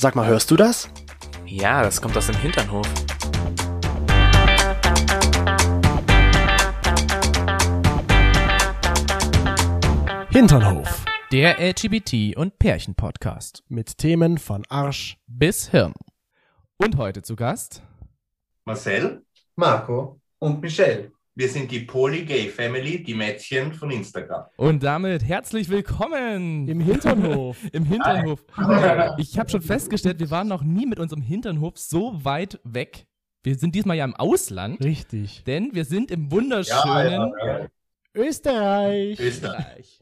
Sag mal, hörst du das? Ja, das kommt aus dem Hinternhof. Hinternhof. Der LGBT- und Pärchen-Podcast. Mit Themen von Arsch. Bis Hirn. Und heute zu Gast. Marcel, Marco und Michelle. Wir sind die Polygay Family, die Mädchen von Instagram. Und damit herzlich willkommen Im Hinternhof. im Hinternhof. Ich habe schon festgestellt, wir waren noch nie mit unserem Hinternhof so weit weg. Wir sind diesmal ja im Ausland, Richtig. denn wir sind im wunderschönen ja. Österreich. Österreich.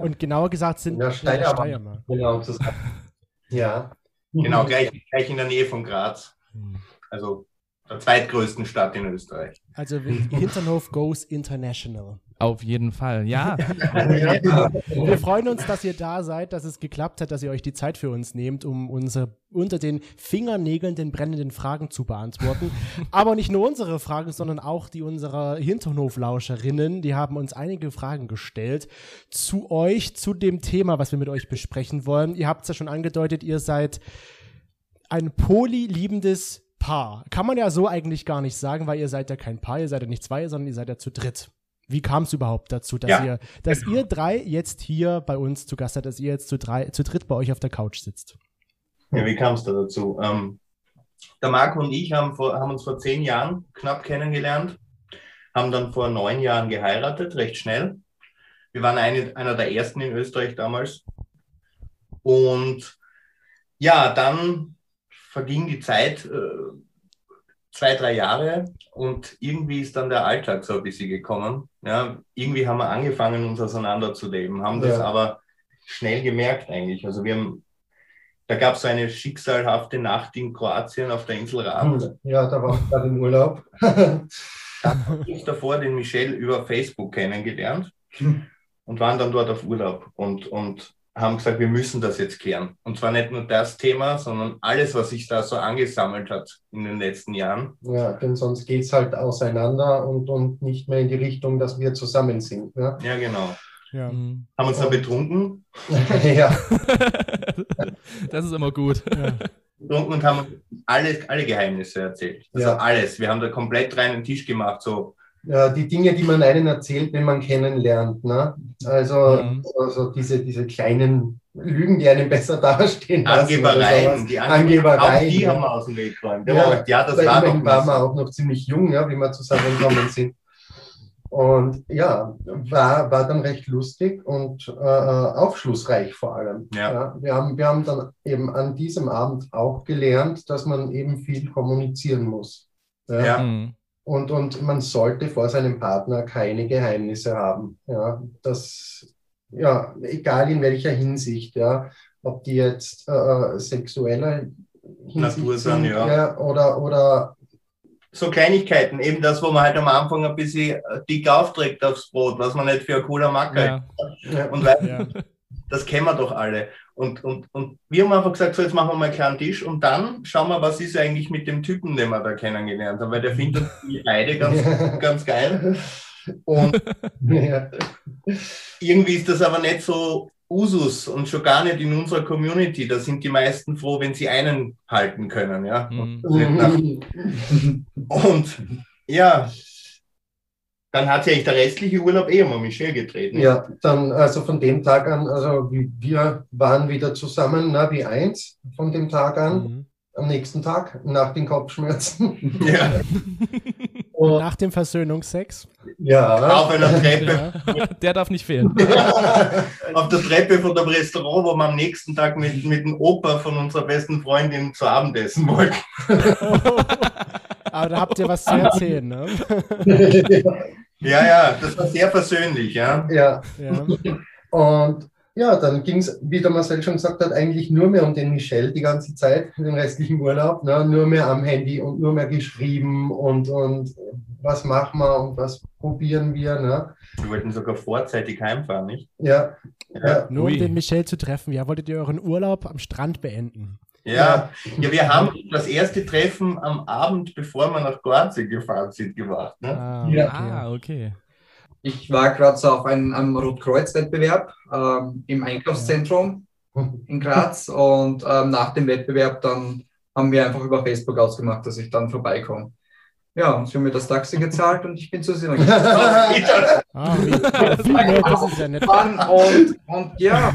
Und genauer gesagt sind Ja, wir Steiermark. Steiermark. Genau. Ja. Genau, gleich, gleich in der Nähe von Graz. Hm. Also der zweitgrößten Stadt in Österreich. Also Hinternhof goes international. Auf jeden Fall, ja. ja. Wir freuen uns, dass ihr da seid, dass es geklappt hat, dass ihr euch die Zeit für uns nehmt, um unsere unter den Fingernägeln den brennenden Fragen zu beantworten. Aber nicht nur unsere Fragen, sondern auch die unserer Hinternhoflauscherinnen. Die haben uns einige Fragen gestellt zu euch, zu dem Thema, was wir mit euch besprechen wollen. Ihr habt es ja schon angedeutet, ihr seid ein polyliebendes Paar. Kann man ja so eigentlich gar nicht sagen, weil ihr seid ja kein Paar, ihr seid ja nicht zwei, sondern ihr seid ja zu dritt. Wie kam es überhaupt dazu, dass Ja, ihr, dass genau. ihr drei jetzt hier bei uns zu Gast seid, dass ihr jetzt zu drei, zu dritt bei euch auf der Couch sitzt? Ja, wie kam es da dazu? Ähm, der Marco und ich haben, vor, haben uns vor zehn Jahren knapp kennengelernt, haben dann vor neun Jahren geheiratet, recht schnell. Wir waren eine, einer der ersten in Österreich damals. Und ja, dann verging die Zeit, äh, zwei, drei Jahre und irgendwie ist dann der Alltag so ein bisschen gekommen. Ja, irgendwie haben wir angefangen, uns auseinanderzuleben, haben das Ja. aber schnell gemerkt eigentlich. Also wir haben, da gab es so eine schicksalhafte Nacht in Kroatien auf der Insel Rad. Ja, da war ich gerade im Urlaub. Da habe ich davor den Michel über Facebook kennengelernt und waren dann dort auf Urlaub und, und haben gesagt, wir müssen das jetzt klären. Und zwar nicht nur das Thema, sondern alles, was sich da so angesammelt hat in den letzten Jahren. ja, denn sonst geht es halt auseinander und, und nicht mehr in die Richtung, dass wir zusammen sind. Ja, Ja, genau. Ja. Mhm. Haben uns da betrunken, ja. Das ist immer gut. betrunken und haben alle, alle Geheimnisse erzählt. Also Ja. alles. Wir haben da komplett reinen Tisch gemacht, so ja, die Dinge, die man einen erzählt, wenn man kennenlernt. Ne? Also, Mhm. also diese, diese kleinen Lügen, die einen besser dastehen lassen. Angebereien. Die Angebereien. Auch die ja. haben wir aus dem Weg geräumt. Ja, Ja, ja das war doch waren wir auch noch ziemlich jung, ja, wie wir zusammengekommen sind. Und ja, war, war dann recht lustig und äh, aufschlussreich vor allem. Ja. wir, haben, wir haben dann eben an diesem Abend auch gelernt, dass man eben viel kommunizieren muss. Ja. Ja. Mhm. Und, und man sollte vor seinem Partner keine Geheimnisse haben. Ja, das, ja, egal in welcher Hinsicht, ja, ob die jetzt äh, sexueller Hinsicht Natur sind, ja. oder, oder so Kleinigkeiten, eben das, wo man halt am Anfang ein bisschen äh, dick aufträgt aufs Brot, was man nicht für ein cooler Macker Ja. ja, Und weil, Ja. Das kennen wir doch alle. Und, und, und wir haben einfach gesagt, so jetzt machen wir mal einen kleinen Tisch und dann schauen wir, was ist eigentlich mit dem Typen, den wir da kennengelernt haben, weil der findet die beide ganz, ganz geil. Und ja, irgendwie ist das aber nicht so Usus und schon gar nicht in unserer Community. Da sind die meisten froh, wenn sie einen halten können. Ja? Mhm. Und ja, dann hat sich eigentlich der restliche Urlaub eh um Michelle gedreht. ne? ja, dann also von dem Tag an, also wir waren wieder zusammen, na, wie eins von dem Tag an, Mhm. am nächsten Tag, nach den Kopfschmerzen. Ja. Und, Nach dem Versöhnungsex. ja, Auf einer Treppe, Ja. Der darf nicht fehlen. auf der Treppe von dem Restaurant, wo wir am nächsten Tag mit, mit dem Opa von unserer besten Freundin zu Abend essen wollten. Aber da habt ihr was zu erzählen, ne? Ja, ja, das war sehr persönlich, ja. ja, Ja. Und ja, dann ging es, wie der Marcel schon gesagt hat, eigentlich nur mehr um den Michel die ganze Zeit, den restlichen Urlaub. Ne? Nur mehr am Handy und nur mehr geschrieben und, und was machen wir und was probieren wir. Ne? Wir wollten sogar vorzeitig heimfahren, nicht? Ja, ja, Nur um Ui. den Michel zu treffen. Ja, wolltet ihr euren Urlaub am Strand beenden? Ja, ja, wir haben das erste Treffen am Abend, bevor wir nach Kroatien gefahren sind, gemacht. Ne? Ah, Ja. okay. Ah, okay. Ich war gerade so auf einem, einem Rotkreuz-Wettbewerb ähm, im Einkaufszentrum in Graz und ähm, nach dem Wettbewerb dann haben wir einfach über Facebook ausgemacht, dass ich dann vorbeikomme. Ja, und sie haben mir das Taxi gezahlt und ich bin zu sie. Ah, wie, wie nett, das ist ja nett. Und, und ja,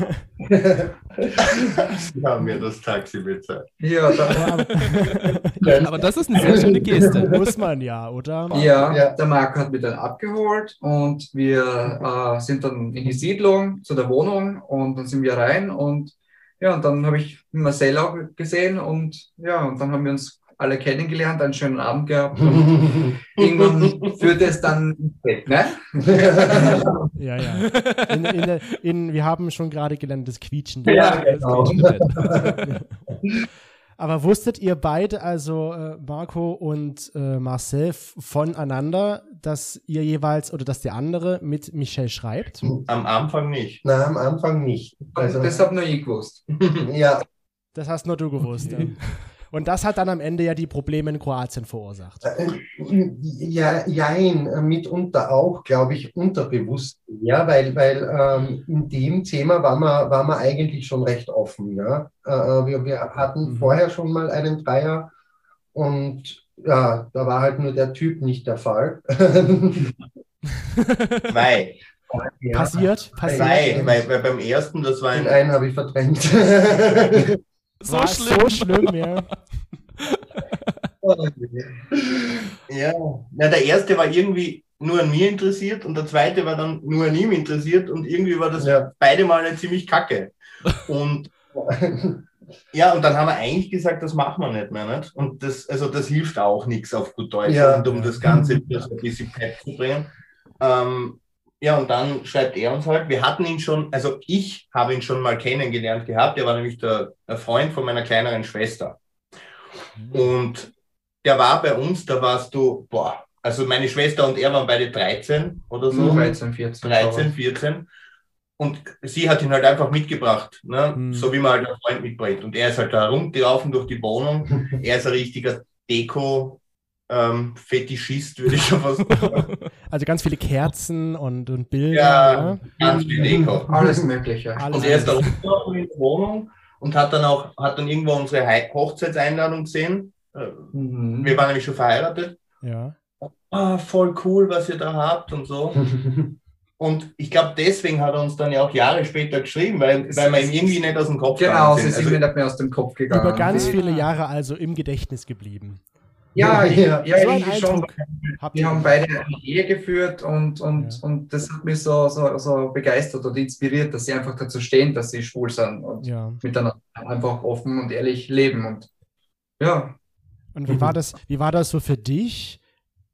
Sie haben mir das Taxi bezahlt. ja, da, Aber das ist eine sehr schöne Geste. Muss man ja, oder? ja, Ja. der Marco hat mich dann abgeholt und wir äh, sind dann in die Siedlung zu der Wohnung und dann sind wir rein und ja, und dann habe ich Marcel auch gesehen und ja, und dann haben wir uns alle kennengelernt, einen schönen Abend gehabt und irgendwann führte es dann ins Bett, ne? Ja, ja. In, in, in, wir haben schon gerade gelernt, das Quietschen. Ja, genau. Aber wusstet ihr beide, also äh, Marco und äh, Marcel, voneinander, dass ihr jeweils oder dass der andere mit Michel schreibt? Am Anfang nicht. Na, am Anfang nicht. Also, das habe nur ich gewusst. ja, Das hast nur du gewusst. Ja. Und das hat dann am Ende ja die Probleme in Kroatien verursacht. Äh, Ja, jein, mitunter auch, glaube ich, unterbewusst. Ja, weil, weil ähm, in dem Thema waren wir, waren wir eigentlich schon recht offen. Ja? Äh, äh, wir, wir hatten Mhm. vorher schon mal einen Dreier und ja, da war halt nur der Typ nicht der Fall. Zwei. ja, Passiert, passiert. Weil, weil beim ersten, das war den ein. einen habe ich verdrängt. So War schlimm. so schlimm, ja. Ja. Na, der erste war irgendwie nur an mir interessiert und der zweite war dann nur an ihm interessiert und irgendwie war das Ja. beide Male ziemlich kacke. Und ja, und dann haben wir eigentlich gesagt, das machen wir nicht mehr. Nicht? Und das, also das hilft auch nichts auf gut Deutsch, Ja. und um das Ganze wieder so ein bisschen pep zu bringen. Ähm, ja, und dann schreibt er uns halt, wir hatten ihn schon, also ich habe ihn schon mal kennengelernt gehabt, er war nämlich der, Freund von meiner kleineren Schwester. Und der war bei uns, da warst du, boah, also meine Schwester und er waren beide 13 oder so. Mhm. 13, 14. 13, 14. Und sie hat ihn halt einfach mitgebracht, ne? Mhm. so wie man halt einen Freund mitbringt. Und er ist halt da rumgelaufen durch die Wohnung. Er ist ein richtiger Deko-Fetischist, würde ich schon fast sagen. Also ganz viele Kerzen und, und Bilder. Ja, Ja. ganz viel Deko. Alles Mögliche. Alles Und er ist da rumgelaufen in der Wohnung und hat dann auch, hat dann irgendwo unsere Hochzeitseinladung gesehen. Äh, Mhm. Wir waren nämlich schon verheiratet. ja. Ah, voll cool, was ihr da habt und so. Und ich glaube, deswegen hat er uns dann ja auch Jahre später geschrieben, weil, Es- weil wir ihm irgendwie nicht aus dem Kopf Genau, gegangen sie sind Also, mir nicht mehr aus dem Kopf gegangen. Über ganz Die- viele Jahre also im Gedächtnis geblieben. Ja, Ja. ja, ein irgendwie schon. Wir haben beide eine Ehe geführt und, und, Ja. und das hat mich so, so, so begeistert und inspiriert, dass sie einfach dazu stehen, dass sie schwul sind und Ja. miteinander einfach offen und ehrlich leben. Und ja, Und wie war das, wie war das so für dich,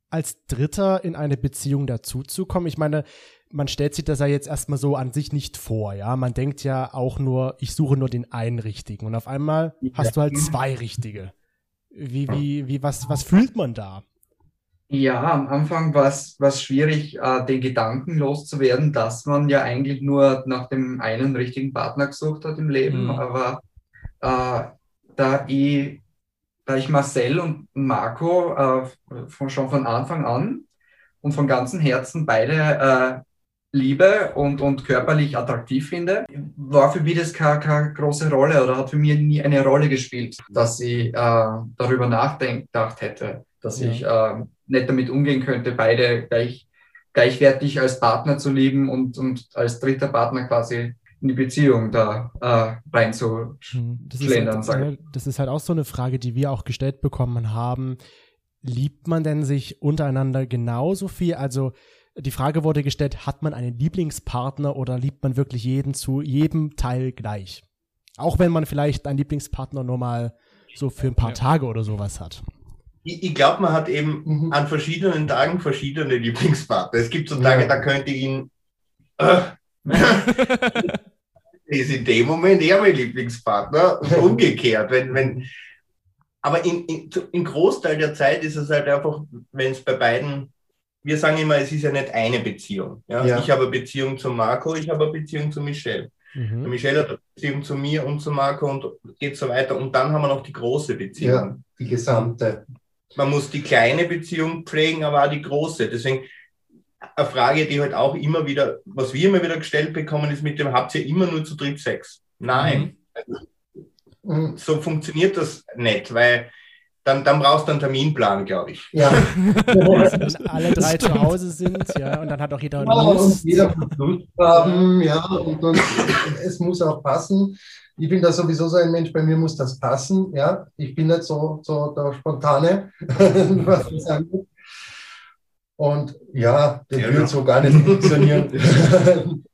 als Dritter in eine Beziehung dazuzukommen? Ich meine, man stellt sich das ja jetzt erstmal so an sich nicht vor, ja. Man denkt ja auch nur, ich suche nur den einen richtigen. Und auf einmal hast du halt zwei richtige. Wie, wie, wie, was, was fühlt man da? Ja, am Anfang war es schwierig, äh, den Gedanken loszuwerden, dass man ja eigentlich nur nach dem einen richtigen Partner gesucht hat im Leben. Mhm. Aber äh, da ich, da ich Marcel und Marco äh, von, schon von Anfang an und von ganzem Herzen beide äh, liebe und, und körperlich attraktiv finde, war für mich das keine, keine große Rolle oder hat für mich nie eine Rolle gespielt, dass ich äh, darüber nachgedacht hätte, dass Ja. ich äh, nicht damit umgehen könnte, beide gleich, gleichwertig als Partner zu lieben und, und als dritter Partner quasi in die Beziehung da äh, rein zu Das ist, halt, das ist halt auch so eine Frage, die wir auch gestellt bekommen haben. Liebt man denn sich untereinander genauso viel? Also die Frage wurde gestellt, hat man einen Lieblingspartner oder liebt man wirklich jeden zu jedem Teil gleich? Auch wenn man vielleicht einen Lieblingspartner nur mal so für ein paar Ja. Tage oder sowas hat. Ich, ich glaube, man hat eben Mhm. an verschiedenen Tagen verschiedene Lieblingspartner. Es gibt so Ja. Tage, da könnte ich ihn. Äh, ist in dem Moment eher mein Lieblingspartner. Umgekehrt. Wenn, wenn, aber in, in, im Großteil der Zeit ist es halt einfach, wenn es bei beiden. Wir sagen immer, es ist ja nicht eine Beziehung. Ja? Ja. Ich habe eine Beziehung zu Marco, ich habe eine Beziehung zu Michelle. Mhm. Michelle hat eine Beziehung zu mir und zu Marco und geht so weiter. Und dann haben wir noch die große Beziehung. Ja, die gesamte. Man muss die kleine Beziehung pflegen, aber auch die große. Deswegen eine Frage, die halt auch immer wieder, was wir immer wieder gestellt bekommen, ist mit dem, habt ihr immer nur zu dritt Sex? Nein. Mhm. so funktioniert das nicht, weil dann, dann brauchst du einen Terminplan, glaube ich. Ja. Wenn alle drei zu Hause sind, ja, und dann hat auch jeder Ja, und Lust. jeder muss Lust haben, ja, und, und es muss auch passen. Ich bin da sowieso so ein Mensch, bei mir muss das passen, ja. Ich bin nicht so, so der Spontane, was das angeht. Und ja, das Ja, wird ja. so gar nicht funktionieren.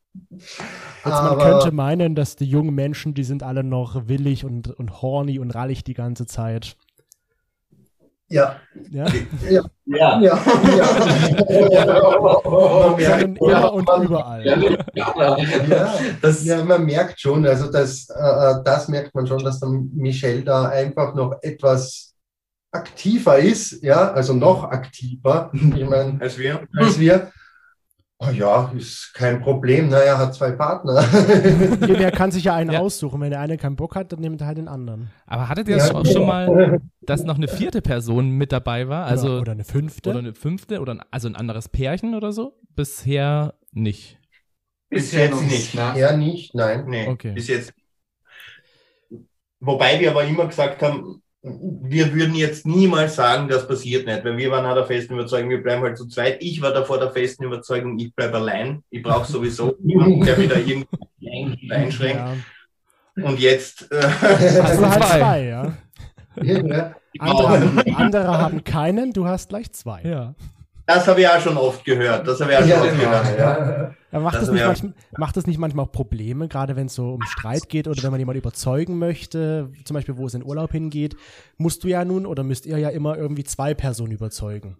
Jetzt, man könnte meinen, dass die jungen Menschen, die sind alle noch willig und, und horny und rallig die ganze Zeit. Ja, Ja? ja, Ja. ja, ja. Und überall. Ja, Das, ja, man merkt schon, also das, äh, äh, das merkt man schon, dass der Michel da einfach noch etwas aktiver ist, ja, also noch aktiver, ich meine, Als wir. als wir. Oh ja, ist kein Problem, naja, hat zwei Partner. Jeder kann sich ja einen Ja. aussuchen. Wenn der eine keinen Bock hat, dann nimmt er halt den anderen. Aber hattet ihr Ja, das auch schon mal, dass noch eine vierte Person mit dabei war? Also, oder, oder eine fünfte. oder eine fünfte oder ein, also ein anderes Pärchen oder so? Bisher nicht. Bis bisher jetzt noch nicht. ne? Ja, nicht, nein. Nee, Okay. bis jetzt. Wobei wir aber immer gesagt haben, wir würden jetzt niemals sagen, das passiert nicht, weil wir waren auch der festen Überzeugung, wir bleiben halt zu zweit. Ich war davor der festen Überzeugung, ich bleibe allein. Ich brauche sowieso niemanden, der wieder irgendwie einschränkt. Ja. Und jetzt äh, Hast du halt Zwei. zwei, ja. Ja, Andere, haben- andere haben keinen, du hast gleich zwei. Ja. Das habe ich auch schon oft gehört. Das habe ich auch schon ja, oft genau, gehört. ja. Ja, macht, Das das nicht manchmal, macht das nicht manchmal auch Probleme, gerade wenn es so um Streit geht oder wenn man jemanden überzeugen möchte, zum Beispiel wo es in Urlaub hingeht, musst du ja nun oder müsst ihr ja immer irgendwie zwei Personen überzeugen.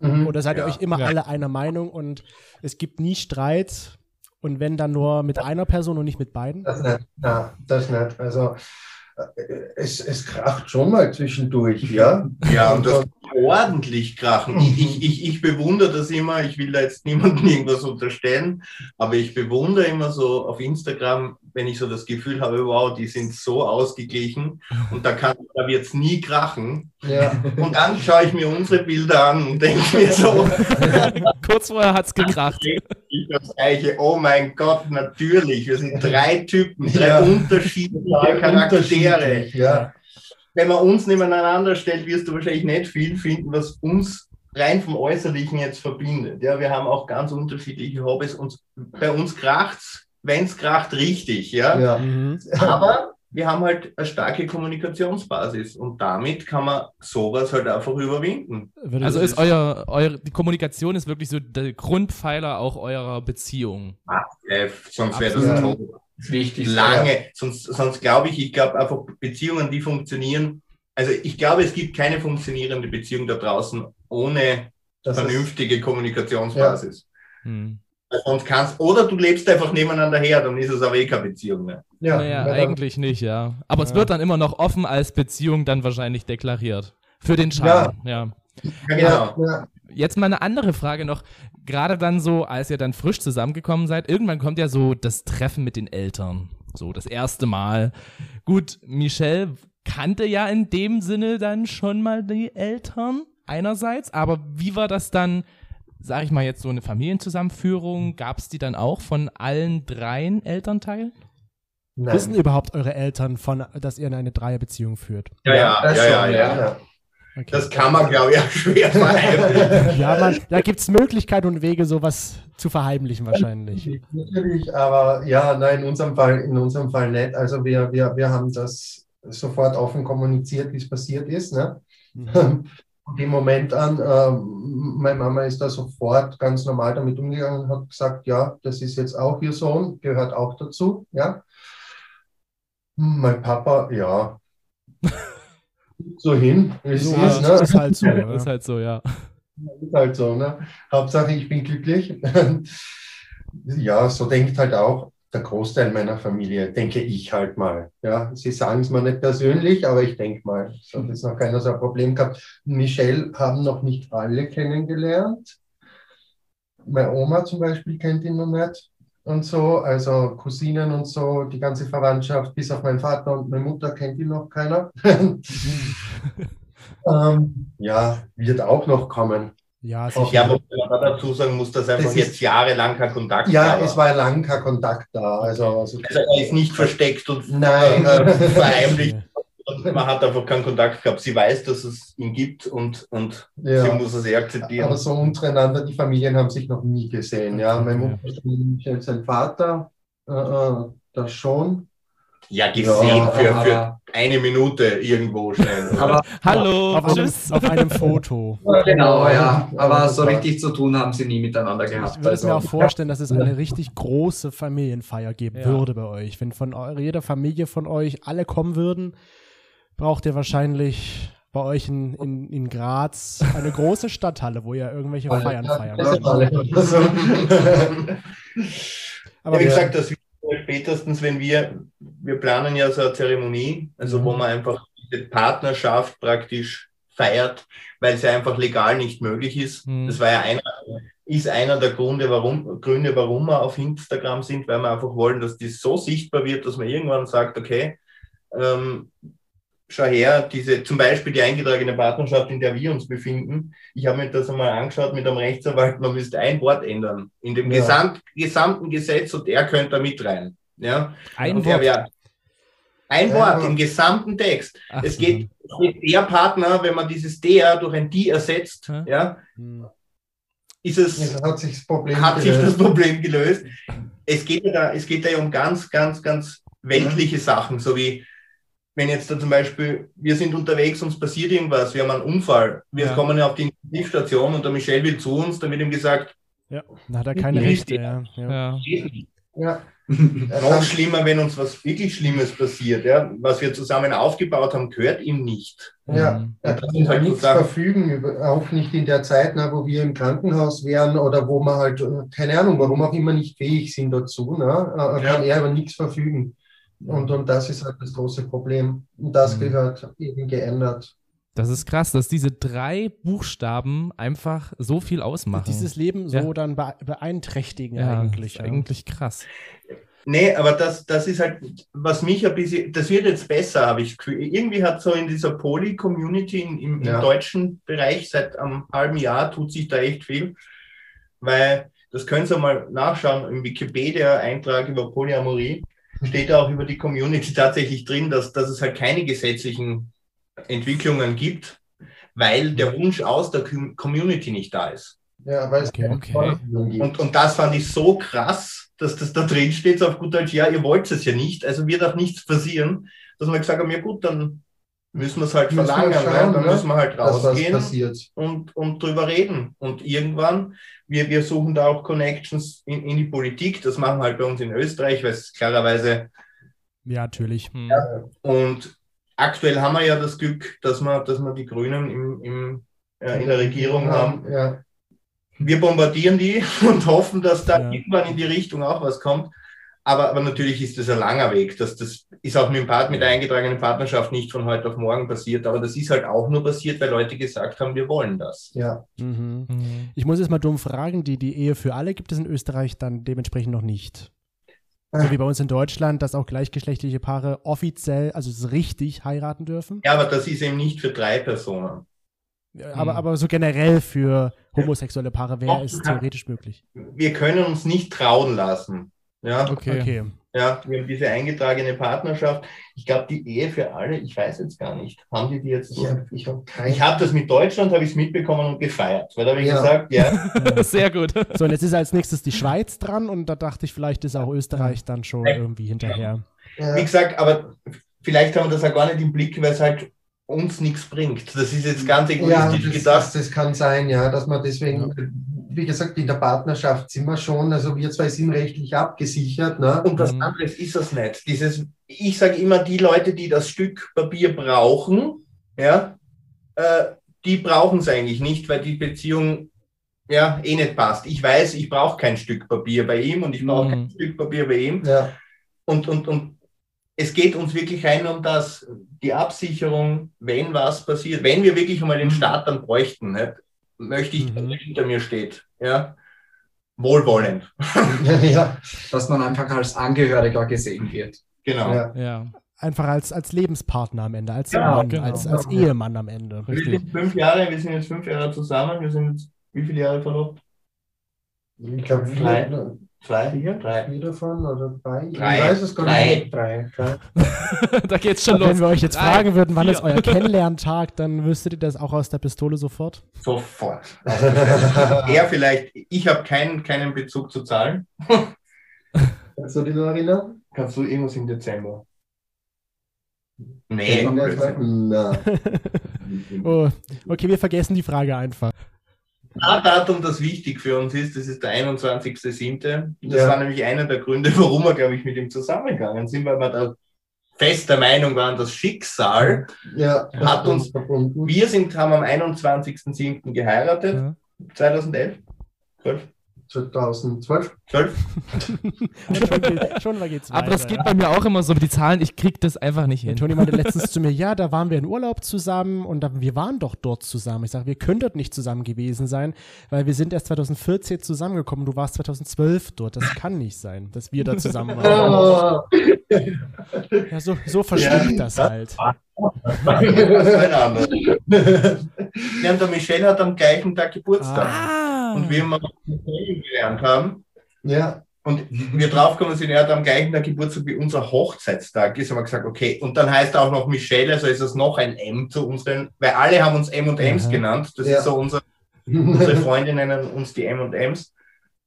Mhm. Oder seid ihr Ja. euch immer Ja. alle einer Meinung und es gibt nie Streit und wenn dann nur mit einer Person und nicht mit beiden? Das nicht, na, das nicht. Also äh, es, es kracht schon mal zwischendurch, ja. Ja, und das ordentlich krachen. Ich, ich, ich, ich bewundere das immer, ich will da jetzt niemandem irgendwas unterstellen, aber ich bewundere immer so auf Instagram, wenn ich so das Gefühl habe, wow, die sind so ausgeglichen und da, kann- da wird es nie krachen. ja. Und dann schaue ich mir unsere Bilder an und denke mir so, Kurz vorher hat's gekracht. ich das gleiche, oh mein Gott, natürlich, wir sind drei Typen, drei Ja. unterschiedliche Charaktere. Unterschiedlich, Ja. Wenn man uns nebeneinander stellt, wirst du wahrscheinlich nicht viel finden, was uns rein vom Äußerlichen jetzt verbindet. Ja, wir haben auch ganz unterschiedliche Hobbys und bei uns kracht's, wenn's kracht, richtig, ja. Ja. Mhm. Aber wir haben halt eine starke Kommunikationsbasis und damit kann man sowas halt einfach überwinden. Also ist euer, euer, die Kommunikation ist wirklich so der Grundpfeiler auch eurer Beziehung. Äh, sonst wäre das Ja. Wichtigste. lange. Sonst, sonst glaube ich, ich glaube einfach Beziehungen, die funktionieren. Also ich glaube, es gibt keine funktionierende Beziehung da draußen ohne Das ist, vernünftige Kommunikationsbasis. Hm. Weil Sonst kannst, oder du lebst einfach nebeneinander her, dann ist es aber eh keine Beziehung mehr. ja, naja, weil dann- eigentlich nicht, ja. Aber es Ja. wird dann immer noch offen als Beziehung dann wahrscheinlich deklariert. Für den Schein, ja. Ja, ja, genau. ja, Jetzt mal eine andere Frage noch. Gerade dann so, als ihr dann frisch zusammengekommen seid, irgendwann kommt ja so das Treffen mit den Eltern. So das erste Mal. Gut, Michelle kannte ja in dem Sinne dann schon mal die Eltern einerseits, aber wie war das dann, sag ich mal jetzt so eine Familienzusammenführung? Gab es die dann auch von allen dreien Elternteilen? Wissen nein. überhaupt eure Eltern von, dass ihr in eine Dreierbeziehung führt? Ja, ja, das ja, ja, schon, ja. Ja. Okay. Das kann man, glaube ich, auch schwer verheimlichen. ja, man, da gibt es Möglichkeiten und Wege, sowas zu verheimlichen wahrscheinlich. Natürlich, aber ja, nein, in unserem Fall, in unserem Fall nicht. Also wir, wir, wir haben das sofort offen kommuniziert, wie es passiert ist. Ne? Mhm. Von dem Moment an, ähm, meine Mama ist da sofort ganz normal damit umgegangen und hat gesagt, ja, das ist jetzt auch ihr Sohn, gehört auch dazu. Ja. Mein Papa, ja. So hin, wie es So, ist, das ne? ist halt so. Ja. Ist halt so, ja. Ist halt so, ne? Hauptsache, ich bin glücklich. ja, so denkt halt auch der Großteil meiner Familie, denke ich halt mal. Ja, sie sagen es mir nicht persönlich, aber ich denke mal, es hat jetzt noch keiner so ein Problem gehabt. Michelle haben noch nicht alle kennengelernt. Meine Oma zum Beispiel kennt ihn noch nicht und so, also Cousinen und so, die ganze Verwandtschaft, bis auf meinen Vater und meine Mutter kennt ihn noch keiner. ähm, ja, wird auch noch kommen. Ja, Auch- sicher. Ja, aber wenn man da dazu sagen muss, dass einfach Das ist- jetzt jahrelang kein Kontakt Ja, da es war lang kein Kontakt da. Also, also Also er ist nicht versteckt und Nein. äh, verheimlicht. Und man hat einfach keinen Kontakt gehabt. Sie weiß, dass es ihn gibt und, und sie ja. muss es eh akzeptieren. Aber so untereinander, die Familien haben sich noch nie gesehen. Ja, mein Mutter ist sein Vater, äh, äh, das schon. ja, gesehen Ja, für, für eine Minute irgendwo schnell. Aber Hallo, Auf einem, tschüss. auf einem Foto. genau, ja. Aber so richtig zu tun haben sie nie miteinander gehabt. Ich würde es mir auch Also, vorstellen, dass es eine richtig große Familienfeier geben Ja. würde bei euch. Wenn von jeder Familie von euch alle kommen würden, braucht ihr wahrscheinlich bei euch in, in, in Graz eine große Stadthalle, wo ihr irgendwelche Feiern feiern. Aber ja, wie wir- gesagt, das wird spätestens, wenn wir, wir planen ja so eine Zeremonie, also Mhm. wo man einfach diese Partnerschaft praktisch feiert, weil es ja einfach legal nicht möglich ist. Mhm. Das war ja einer, ist einer der Gründe, warum, Gründe, warum wir auf Instagram sind, weil wir einfach wollen, dass das so sichtbar wird, dass man irgendwann sagt, okay, ähm, schau her, diese, zum Beispiel die eingetragene Partnerschaft, in der wir uns befinden. Ich habe mir das einmal angeschaut mit einem Rechtsanwalt, man müsste ein Wort ändern in dem Ja. Gesamt, gesamten Gesetz und er könnte da mit rein. Ja? Ein und Wort. wär- ein Wort im gesamten Text. Ach, es geht steht der Partner, wenn man dieses der durch ein die ersetzt, Hä? ja, Hm. ist es Jetzt hat sich das Problem hat sich das gelöst. Problem gelöst. Es geht ja da, es geht da ja um ganz, ganz, ganz weltliche Sachen, so wie wenn jetzt da zum Beispiel, wir sind unterwegs, uns passiert irgendwas, wir haben einen Unfall, wir Ja. kommen ja auf die Intensivstation und der Michel will zu uns, dann wird ihm gesagt, Ja, dann hat er keine Rechte. Ja, ja. Ja. Ja. Noch schlimmer, wenn uns was wirklich Schlimmes passiert, ja, was wir zusammen aufgebaut haben, gehört ihm nicht. Ja, er Das kann sind halt nichts Sachen. verfügen, auch nicht in der Zeit, na, wo wir im Krankenhaus wären oder wo wir halt, äh, keine Ahnung, warum auch immer nicht fähig sind dazu, na, äh, Ja. kann er über nichts verfügen. Und, und das ist halt das große Problem. Und das Mhm. gehört eben geändert. Das ist krass, dass diese drei Buchstaben einfach so viel ausmachen. Dieses Leben so Ja. dann be beeinträchtigen ja, eigentlich. ist Ja. eigentlich krass. Nee, aber das, das ist halt, was mich ein bisschen, das wird jetzt besser, habe ich das Gefühl. Irgendwie hat so in dieser Poly-Community im, im, Ja. im deutschen Bereich seit einem halben Jahr tut sich da echt viel, weil das können Sie mal nachschauen, im Wikipedia-Eintrag über Polyamorie steht da auch über die Community tatsächlich drin, dass, dass es halt keine gesetzlichen Entwicklungen gibt, weil der Wunsch aus der Com- Community nicht da ist. Ja, weil es Okay, keine okay. Und, und das fand ich so krass, dass das da drin steht, so auf gut Deutsch, ja, ihr wollt es ja nicht, also wird auch nichts passieren, dass wir gesagt haben, ja gut, dann müssen wir es halt Müssen verlangen, schauen, ja, dann ne? müssen wir halt rausgehen und, und drüber reden. Und irgendwann, wir, wir suchen da auch Connections in, in die Politik, das machen wir halt bei uns in Österreich, weil es klarerweise, ja, natürlich. Hm. und aktuell haben wir ja das Glück, dass wir, dass wir die Grünen im, im, äh, in der Regierung haben. Ja, wir bombardieren die und hoffen, dass da Ja. irgendwann in die Richtung auch was kommt. Aber, aber natürlich ist das ein langer Weg. Das, das ist auch mit, dem Part, mit der eingetragenen Partnerschaft nicht von heute auf morgen passiert. Aber das ist halt auch nur passiert, weil Leute gesagt haben, wir wollen das. ja. Mhm. Mhm. Ich muss jetzt mal dumm fragen, die, die Ehe für alle gibt es in Österreich dann dementsprechend noch nicht. So wie bei uns in Deutschland, dass auch gleichgeschlechtliche Paare offiziell, also so richtig heiraten dürfen. Ja, aber das ist eben nicht für drei Personen. Aber, Mhm. aber so generell für homosexuelle Paare wäre es theoretisch möglich. Wir können uns nicht trauen lassen. Ja, Okay. Okay. ja wir haben diese eingetragene Partnerschaft. Ich glaube, die Ehe für alle, ich weiß jetzt gar nicht. Haben die die jetzt so? Ich habe ich hab habe das mit Deutschland, habe ich es mitbekommen und gefeiert. Weil da habe ich Ja. gesagt, ja, Sehr gut. So, und jetzt ist als nächstes die Schweiz dran und da dachte ich, vielleicht ist auch Österreich dann schon irgendwie hinterher. ja. Wie gesagt, aber vielleicht haben wir das auch gar nicht im Blick, weil es halt uns nichts bringt. Das ist jetzt ganz Ja, egoistisch das, gedacht. das, das kann sein, ja, dass man deswegen, wie gesagt, in der Partnerschaft sind wir schon, also wir zwei sind rechtlich abgesichert, ne? Und was Mhm. anderes ist das nicht. Dieses, ich sage immer, die Leute, die das Stück Papier brauchen, ja, äh, die brauchen es eigentlich nicht, weil die Beziehung ja eh nicht passt. Ich weiß, ich brauche kein Stück Papier bei ihm und ich brauche Mhm. kein Stück Papier bei ihm. Ja, Und, und, und es geht uns wirklich rein um das, die Absicherung, wenn was passiert, wenn wir wirklich einmal den Staat dann bräuchten, nicht, möchte ich, dass Mhm. er hinter mir steht. Ja? Wohlwollend. ja, ja, dass man einfach als Angehöriger gesehen wird. Genau. ja. Ja. Einfach als, als Lebenspartner am Ende, als Ja, Mann, genau. als, als Ehemann am Ende. Wir Richtig. sind fünf Jahre, wir sind jetzt fünf Jahre zusammen, wir sind jetzt Wie viele Jahre verlobt? Ich glaube, Drei. Zwei? vier, Drei. vier davon oder drei. Drei. Ich weiß es gar Drei. nicht. Drei. Drei. da geht's schon Wenn los. wir euch jetzt Drei, fragen würden, wann vier. ist euer Kennenlerntag, dann wüsstet ihr das auch aus der Pistole sofort. Sofort. er vielleicht, ich habe keinen, keinen Bezug zu Zahlen. Kannst du dich noch erinnern? Kannst du irgendwas im Dezember? Nee, Blödsinn. Na. Oh, okay, wir vergessen die Frage einfach. Ein Datum, das wichtig für uns ist, das ist der 21.07. Das Ja. war nämlich einer der Gründe, warum wir, glaube ich, mit ihm zusammengegangen sind, weil wir da fest der Meinung waren, das Schicksal. Ja, Hat uns- verbunden. Wir sind, haben am 21.07. geheiratet, Ja. 2011. 12? 2012. 12? schon, mal geht's Aber das weiter, geht bei mir auch immer so mit die Zahlen, ich krieg das einfach nicht hin. Toni meinte letztens zu mir, ja, da waren wir in Urlaub zusammen und da, wir waren doch dort zusammen. Ich sage, wir können dort nicht zusammen gewesen sein, weil wir sind erst 2014 zusammengekommen. Du warst 2012 dort. Das kann nicht sein, dass wir da zusammen waren. Ja, so, so verstimmt das halt. War ein anderer. Ja, und der Michelle hat am gleichen Tag Geburtstag. Ah. Und wir uns kennengelernt haben Ja, und wir draufgekommen sind, er hat am gleichen Tag Geburtstag wie unser Hochzeitstag ist, haben wir gesagt, okay, und dann heißt er auch noch Michelle, also ist es noch ein M zu unseren, weil alle haben uns M und M's Aha. genannt. Das Ja. ist so unser, unsere Freundinnen nennen uns die M und M's.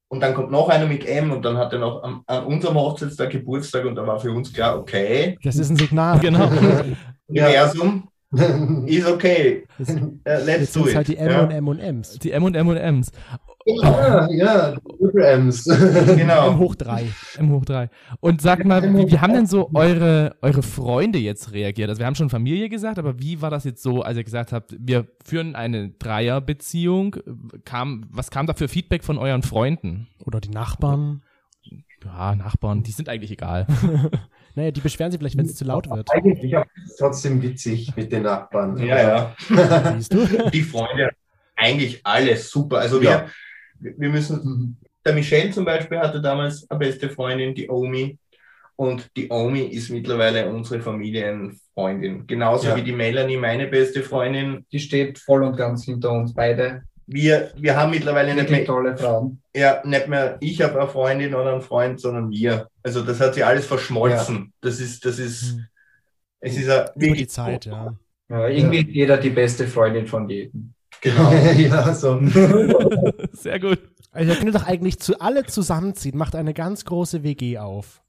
Und dann kommt noch einer mit M und dann hat er noch am, an unserem Hochzeitstag Geburtstag und da war für uns klar, okay, Das ist ein Signal. Genau. Ja. Universum ist okay. Das, Äh, let's jetzt do sind it. halt die M ja. und M und M's. Die M und M und M's. ja, ja, M's. M Genau. hoch drei. M hoch drei. Und sag mal, wie, wie haben denn so eure, eure Freunde jetzt reagiert? Also wir haben schon Familie gesagt, aber wie war das jetzt so, als ihr gesagt habt, wir führen eine Dreierbeziehung? Kam, was kam da für Feedback von euren Freunden? Oder die Nachbarn. Ja, Nachbarn, die sind eigentlich egal. Naja, die beschweren sich vielleicht, wenn es zu laut wird. Eigentlich auch trotzdem witzig mit den Nachbarn. Ja, ja. Siehst du? Die Freunde, eigentlich alles super. Also wir, Ja. wir müssen, der Michel zum Beispiel hatte damals eine beste Freundin, die Omi. Und die Omi ist mittlerweile unsere Familienfreundin. Genauso Ja. wie die Melanie, meine beste Freundin. Die steht voll und ganz hinter uns beide. Wir, wir haben mittlerweile nicht mehr, tolle Frauen. ja, nicht mehr ich habe eine Freundin oder einen Freund, sondern wir. Also das hat sich alles verschmolzen. Das ist, das ist, Hm. es ist eine, Über die Zeit, ja. Ja, irgendwie ist jeder die beste Freundin von jedem. Genau. ja, so. Sehr gut. Also ihr könnt doch eigentlich zu alle zusammenziehen, macht eine ganz große WG auf.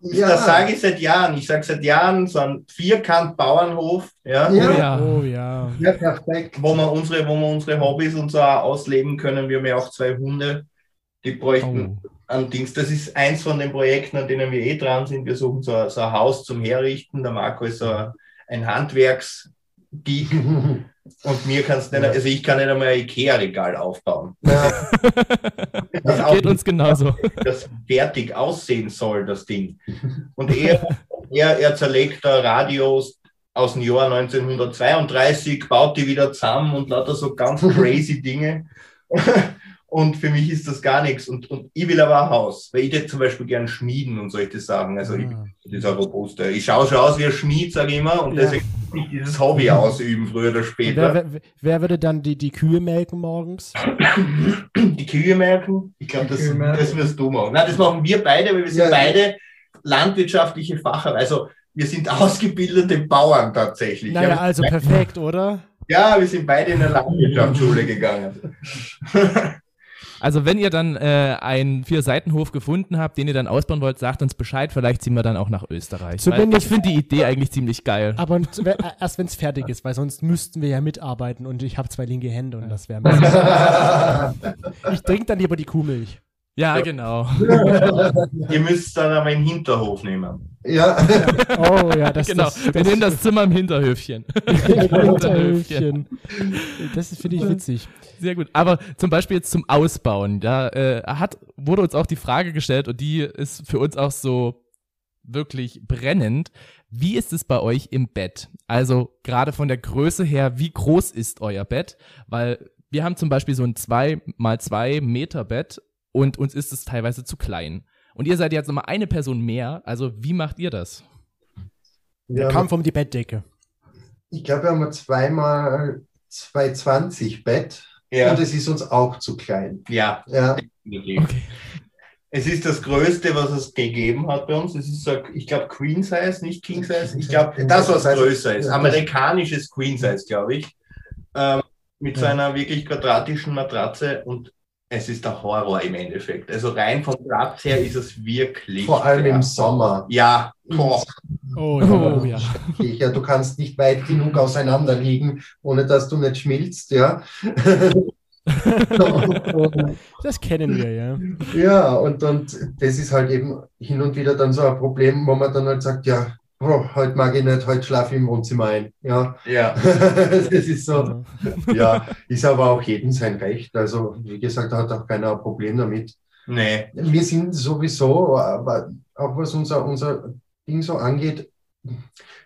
Das sage ich seit Jahren. Ich sage seit Jahren so ein Vierkant-Bauernhof, ja, Ja. Oh ja. Oh ja. Ja, perfekt. wo wir unsere, wo wir unsere Hobbys und so ausleben können. Wir haben ja auch zwei Hunde, die bräuchten Oh. an Dings. Das ist eins von den Projekten, an denen wir eh dran sind. Wir suchen so, so ein Haus zum Herrichten. Der Marco ist so ein Handwerksgeek und mir kannst nicht, also ich kann nicht einmal ein Ikea-Regal aufbauen. Ja, Das auch Geht uns genauso. das fertig aussehen soll, das Ding. Und er, er, er zerlegt da Radios aus dem Jahr 1932, baut die wieder zusammen und lauter so ganz crazy Dinge. Und für mich ist das gar nichts. Und, und ich will aber ein Haus, weil ich hätte zum Beispiel gern schmieden und solche Sachen. Also ich Ah. bin dieser Robuste. Ich schaue schon aus wie ein Schmied, sage ich immer, und Ja. deswegen ich dieses Hobby ausüben, früher oder später. Wer, wer, wer würde dann die, die Kühe melken morgens? die Kühe merken. Ich glaube, das, melken. das wirst du machen. Nein, das machen wir beide, weil wir sind Ja. beide landwirtschaftliche Facher. Also wir sind ausgebildete Bauern tatsächlich. Naja, ja, also perfekt, oder? ja, wir sind beide in eine Landwirtschaftsschule gegangen. Also wenn ihr dann äh, einen Vier-Seitenhof gefunden habt, den ihr dann ausbauen wollt, sagt uns Bescheid. Vielleicht ziehen wir dann auch nach Österreich. Zumindest- ich finde die Idee eigentlich ziemlich geil. Aber äh, erst wenn es fertig ist, weil sonst müssten wir ja mitarbeiten und ich habe zwei linke Hände und das wäre. Ich trinke dann lieber die Kuhmilch. Ja, genau. Ihr müsst dann aber einen Hinterhof nehmen. ja. Oh ja, das genau. das, Wir nehmen das Zimmer im Hinterhöfchen. Hinterhöfchen. Das finde ich witzig. Sehr gut. Aber zum Beispiel jetzt zum Ausbauen, da äh, hat, wurde uns auch die Frage gestellt und die ist für uns auch so wirklich brennend. Wie ist es bei euch im Bett? Also gerade von der Größe her, wie groß ist euer Bett? Weil wir haben zum Beispiel so ein 2 mal 2 Meter Bett und uns ist es teilweise zu klein. Und ihr seid jetzt nochmal eine Person mehr. Also wie macht ihr das? Der Ja, Kampf um die Bettdecke. Ich glaube, wir haben zweimal 220 Bett. Ja, Und es ist uns auch zu klein. ja, Ja, definitiv. Okay. Es ist das Größte, was es gegeben hat bei uns. Es ist so, ich glaube, Queen Size, nicht King Size. Ich glaube, das, was größer ist. Amerikanisches Queen Size, glaube ich. Ähm, mit so Ja. einer wirklich quadratischen Matratze und es ist der Horror im Endeffekt. Also rein vom Platz her ist es wirklich. vor allem im Sommer. Ja, boah. Oh, ja, oh, ja. Ja, du kannst nicht weit genug auseinander liegen, ohne dass du nicht schmilzt, ja. Das kennen wir, ja. Ja, und, und das ist halt eben hin und wieder dann so ein Problem, wo man dann halt sagt, ja, oh, heute mag ich nicht, heute schlafe ich im Wohnzimmer ein. Ja, Ja, das ist so. Ja, ist aber auch jedem sein Recht. Also, wie gesagt, da hat auch keiner ein Problem damit. nee. Wir sind sowieso, aber auch was unser, unser Ding so angeht,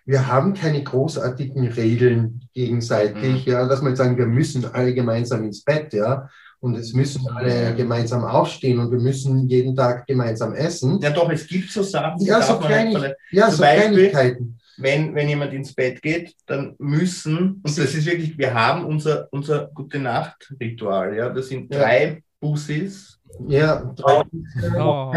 wir haben keine großartigen Regeln gegenseitig, ja, dass wir jetzt sagen, wir müssen alle gemeinsam ins Bett, ja, und es müssen alle gemeinsam aufstehen und wir müssen jeden Tag gemeinsam essen. Ja, doch, es gibt so Sachen, die Ja, so Kleinig verle- ja, so Beispiel- Kleinigkeiten. wenn, wenn jemand ins Bett geht, dann müssen, und das ist wirklich, wir haben unser, unser Gute-Nacht-Ritual, ja, das sind Ja. drei Bussis. Ja, Oh.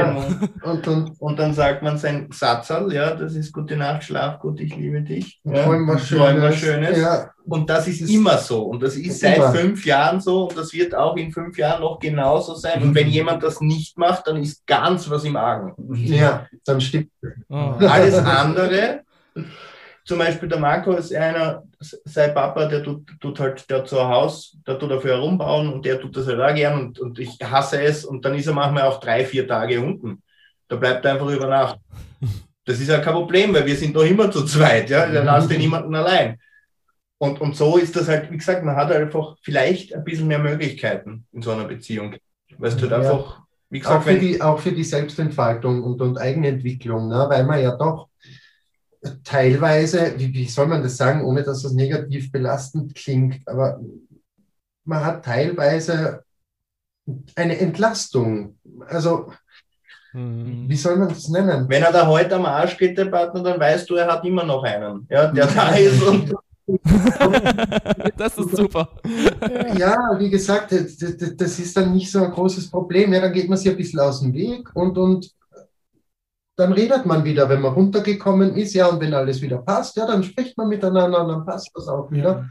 und, und Und dann sagt man sein Satzal, ja, das ist Gute Nacht, schlaf gut, ich liebe dich. Ja, träumen was träumen was Schönes. Schönes. Ja, Und das ist immer so. Und das ist seit Immer. fünf Jahren so. Und das wird auch in fünf Jahren noch genauso sein. Und wenn jemand das nicht macht, dann ist ganz was im Argen. ja, dann stimmt. Oh. Alles andere, zum Beispiel der Marco ist einer, sein Papa, der tut, tut halt, der hat so ein Haus, der tut dafür herumbauen und der tut das halt auch gern und, und ich hasse es und dann ist er manchmal auch drei, vier Tage unten. Da bleibt er einfach über Nacht. Das ist ja kein Problem, weil wir sind doch immer zu zweit, ja, da lasst ihr niemanden allein. Und, und so ist das halt, wie gesagt, man hat einfach vielleicht ein bisschen mehr Möglichkeiten in so einer Beziehung. Weißt du, halt Ja. einfach, wie Auch gesagt, für, wenn, die, auch für die Selbstentfaltung und, und Eigenentwicklung, ne? weil man ja doch teilweise, wie, wie soll man das sagen, ohne dass das negativ belastend klingt, aber man hat teilweise eine Entlastung. Also, Mhm. wie soll man das nennen? Wenn er da heute am Arsch geht, der Partner, dann weißt du, er hat immer noch einen, ja, der da ist und das ist super. Ja, wie gesagt, das, das, das ist dann nicht so ein großes Problem. Ja, dann geht man sich ein bisschen aus dem Weg und, und dann redet man wieder, wenn man runtergekommen ist, ja, und wenn alles wieder passt, ja, dann spricht man miteinander und dann passt das auch wieder. Ja.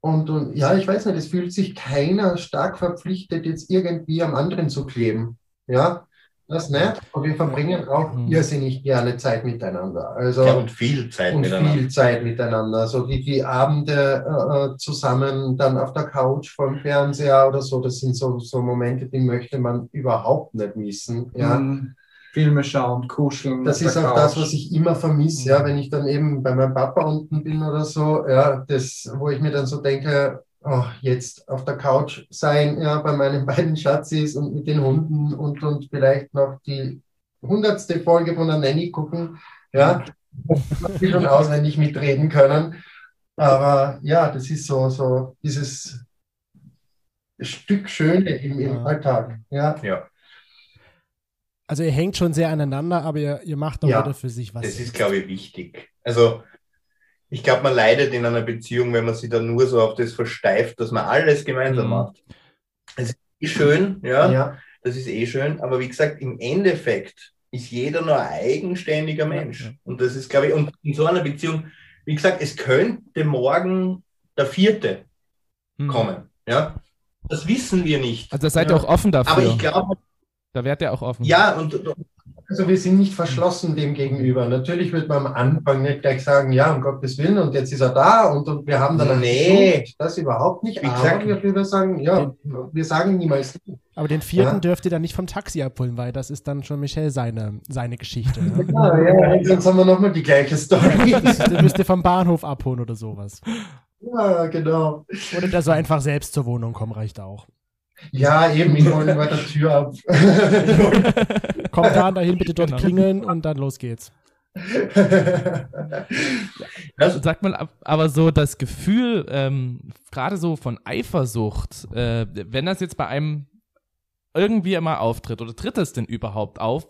Und, und ja, ich weiß nicht, es fühlt sich keiner stark verpflichtet, jetzt irgendwie am anderen zu kleben. Ja, das nicht. Und wir verbringen auch Mhm. irrsinnig gerne Zeit miteinander. Also, ja, und viel Zeit und miteinander. viel Zeit miteinander. So wie die Abende äh, zusammen dann auf der Couch vor dem Fernseher oder so, das sind so, so Momente, die möchte man überhaupt nicht missen. Ja. Mhm. Filme schauen, kuscheln. Das ist auch das, was ich immer vermisse, ja, wenn ich dann eben bei meinem Papa unten bin oder so, ja, das, wo ich mir dann so denke, oh, jetzt auf der Couch sein, ja, bei meinen beiden Schatzis und mit den Hunden und, und vielleicht noch die hundertste Folge von der Nanny gucken, ja, dass die schon auswendig mitreden können. Aber ja, das ist so, so dieses Stück Schöne im, im. Alltag, ja. Ja, Also ihr hängt schon sehr aneinander, aber ihr, ihr macht auch Ja. jeder für sich was. das ist, glaube ich, wichtig. Also, ich glaube, man leidet in einer Beziehung, wenn man sich dann nur so auf das versteift, dass man alles gemeinsam Mhm. macht. Es ist eh schön, ja, ja. das ist eh schön, aber wie gesagt, im Endeffekt ist jeder nur ein eigenständiger Mensch. Ja. Und das ist, glaube ich, und in so einer Beziehung, wie gesagt, es könnte morgen der vierte Hm. kommen. Ja, das wissen wir nicht. Also seid ja. ihr auch offen dafür. Aber ich glaube, da werdet ihr auch offen. ja, und, Also wir sind nicht verschlossen dem gegenüber. Natürlich wird man am Anfang nicht gleich sagen, ja, um Gottes Willen, und jetzt ist er da und, und wir haben dann eine Nee. Das überhaupt nicht. Wie Aber gesagt- wir würden sagen, ja, wir sagen niemals. nie. aber den vierten Ja. dürft ihr dann nicht vom Taxi abholen, weil das ist dann schon Michelle seine, seine Geschichte. Ja? Ja, ja, sonst haben wir nochmal die gleiche Story. Den müsst ihr vom Bahnhof abholen oder sowas. ja, genau. Oder der soll einfach selbst zur Wohnung kommen, reicht auch. Ja, eben, ich hole bei der Tür ab. Kommt da dahin, bitte dort Genau. klingeln und dann los geht's. das, Sagt man ab- aber so das Gefühl, ähm, gerade so von Eifersucht, äh, wenn das jetzt bei einem irgendwie immer auftritt, oder tritt es denn überhaupt auf?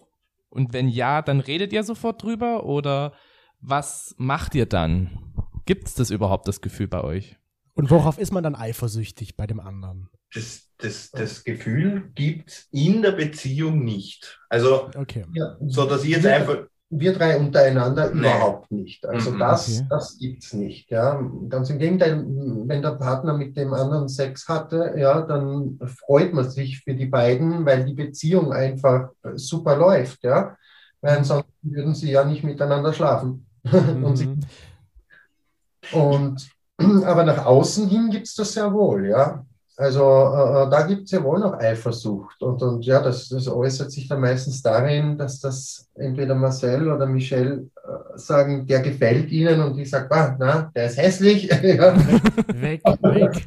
Und wenn ja, dann redet ihr sofort drüber oder was macht ihr dann? Gibt es das überhaupt, das Gefühl bei euch? Und worauf ist man dann eifersüchtig bei dem anderen? Das, das, das Gefühl gibt in der Beziehung nicht. Also, Okay. Ja, so dass ich jetzt wir, einfach, wir drei untereinander Nee. überhaupt nicht. Also Mhm, das, okay. das gibt's nicht. Ja. Ganz im Gegenteil, wenn der Partner mit dem anderen Sex hatte, ja, dann freut man sich für die beiden, weil die Beziehung einfach super läuft. Ja. Weil ansonsten würden sie ja nicht miteinander schlafen. Und sie Mhm. Und aber nach außen hin gibt es das sehr wohl, ja. Also äh, da gibt es ja wohl noch Eifersucht. Und, und ja, das, das äußert sich dann meistens darin, dass das entweder Marcel oder Michelle äh, sagen, der gefällt ihnen und ich sage, ah, na, der ist hässlich. ja, Weg, weg.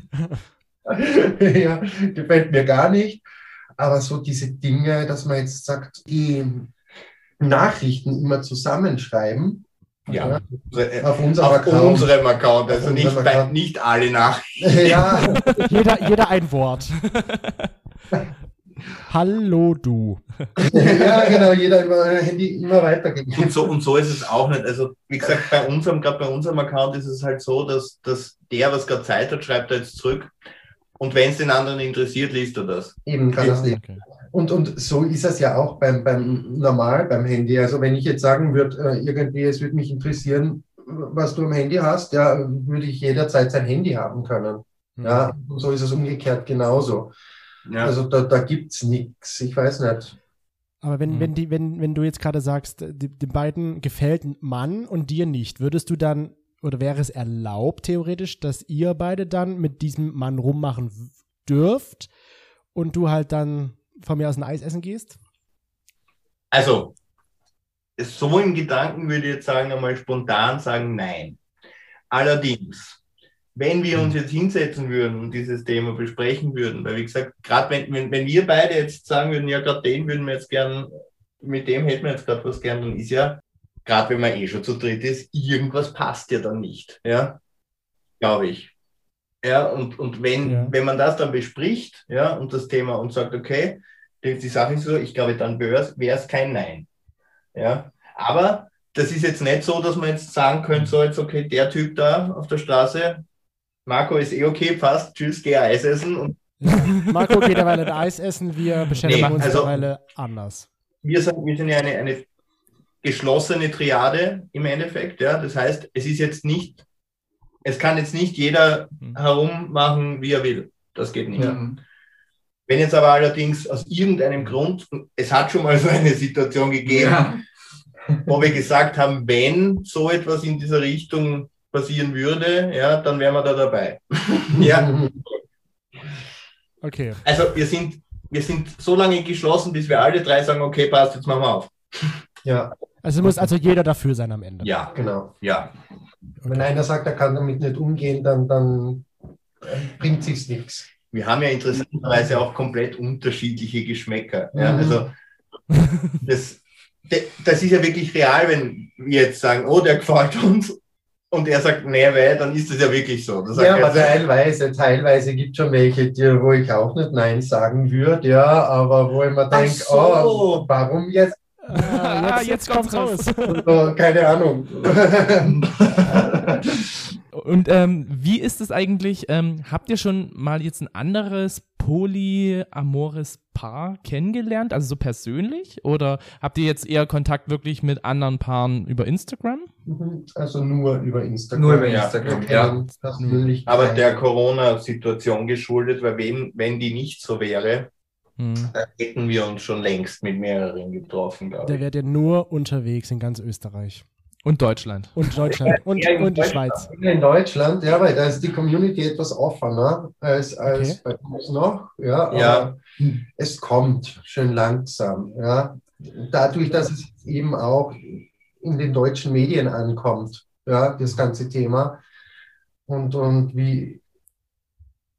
ja, gefällt mir gar nicht. Aber so diese Dinge, dass man jetzt sagt, die Nachrichten immer zusammenschreiben ja, auf unserem auf Account. unserem Account, also nicht, unserem bei, Account. nicht alle Nachrichten. ja, Jeder, jeder ein Wort. Hallo du. ja, genau, jeder immer äh, Handy immer weitergeben. Und so, und so ist es auch nicht. Also, wie gesagt, bei unserem, gerade bei unserem Account ist es halt so, dass, dass der, was gerade Zeit hat, schreibt er jetzt zurück. Und wenn es den anderen interessiert, liest er das. Eben kann das lesen. Okay. Und, und so ist es ja auch beim, beim normal beim Handy. Also wenn ich jetzt sagen würde, äh, irgendwie, es würde mich interessieren, was du am Handy hast, ja, würde ich jederzeit sein Handy haben können. Mhm. Ja, und so ist es umgekehrt genauso. Ja. Also da, da gibt es nichts. Ich weiß nicht. Aber wenn, Mhm. wenn, die, wenn, wenn du jetzt gerade sagst, die, den beiden gefällt ein Mann und dir nicht, würdest du dann, oder wäre es erlaubt theoretisch, dass ihr beide dann mit diesem Mann rummachen dürft und du halt dann von mir aus ein Eis essen gehst? Also, so im Gedanken würde ich jetzt sagen, einmal spontan sagen, nein. Allerdings, wenn wir uns jetzt hinsetzen würden und dieses Thema besprechen würden, weil wie gesagt, gerade wenn, wenn, wenn wir beide jetzt sagen würden, ja, gerade den würden wir jetzt gern, mit dem hätten wir jetzt gerade was gern, dann ist ja, gerade wenn man eh schon zu dritt ist, irgendwas passt ja dann nicht, ja, glaube ich. Ja, und, und wenn, Ja. wenn man das dann bespricht, ja, und das Thema und sagt, okay, die, die Sache ist so, ich glaube, dann wäre es kein Nein. Ja, aber das ist jetzt nicht so, dass man jetzt sagen könnte, so jetzt, okay, der Typ da auf der Straße, Marco ist eh okay, passt, tschüss, geh Eis essen. Und. Marco geht derweil ein Eis essen, wir beschäftigen Nee, uns also- derweil anders. wir sind, wir sind ja eine, eine geschlossene Triade im Endeffekt, ja. Das heißt, es ist jetzt nicht, es kann jetzt nicht jeder Mhm. herummachen, wie er will. Das geht nicht. Mhm. Wenn jetzt aber allerdings aus irgendeinem Grund, es hat schon mal so eine Situation gegeben, Ja. wo wir gesagt haben, wenn so etwas in dieser Richtung passieren würde, ja, dann wären wir da dabei. ja, Okay. also wir sind, wir sind so lange geschlossen, bis wir alle drei sagen, okay, passt, jetzt machen wir auf. Ja, Also muss also jeder dafür sein am Ende. Ja, genau. ja. Wenn einer sagt, er kann damit nicht umgehen, dann, dann äh, bringt sich's nichts. Wir haben ja interessanterweise auch komplett unterschiedliche Geschmäcker. Ja, Mhm. also das, das ist ja wirklich real, wenn wir jetzt sagen, oh, der gefällt uns und er sagt, nee, weil, dann ist das ja wirklich so. Ja, er aber jetzt, teilweise, teilweise gibt es schon welche, die, wo ich auch nicht Nein sagen würde, ja, aber wo ich mir denke, so. oh, warum jetzt? Ah, jetzt, jetzt kommt's raus. So, keine Ahnung. Und ähm, wie ist es eigentlich? Ähm, habt ihr schon mal jetzt ein anderes polyamores Paar kennengelernt, also so persönlich? Oder habt ihr jetzt eher Kontakt wirklich mit anderen Paaren über Instagram? Also nur über Instagram. Nur über Ja. Instagram, ja. persönlich aber der Corona-Situation geschuldet, weil wenn, wenn die nicht so wäre, Hm. dann hätten wir uns schon längst mit mehreren getroffen, glaube Der ich. wäre ja nur unterwegs in ganz Österreich. Und Deutschland. Und Deutschland. Und, Ja, in und die. Schweiz. In Deutschland, ja, weil da ist die Community etwas offener als, als bei uns noch. Ja, aber Ja. es kommt schön langsam. Ja. Dadurch, dass es eben auch in den deutschen Medien ankommt, ja, das ganze Thema. Und, und wie.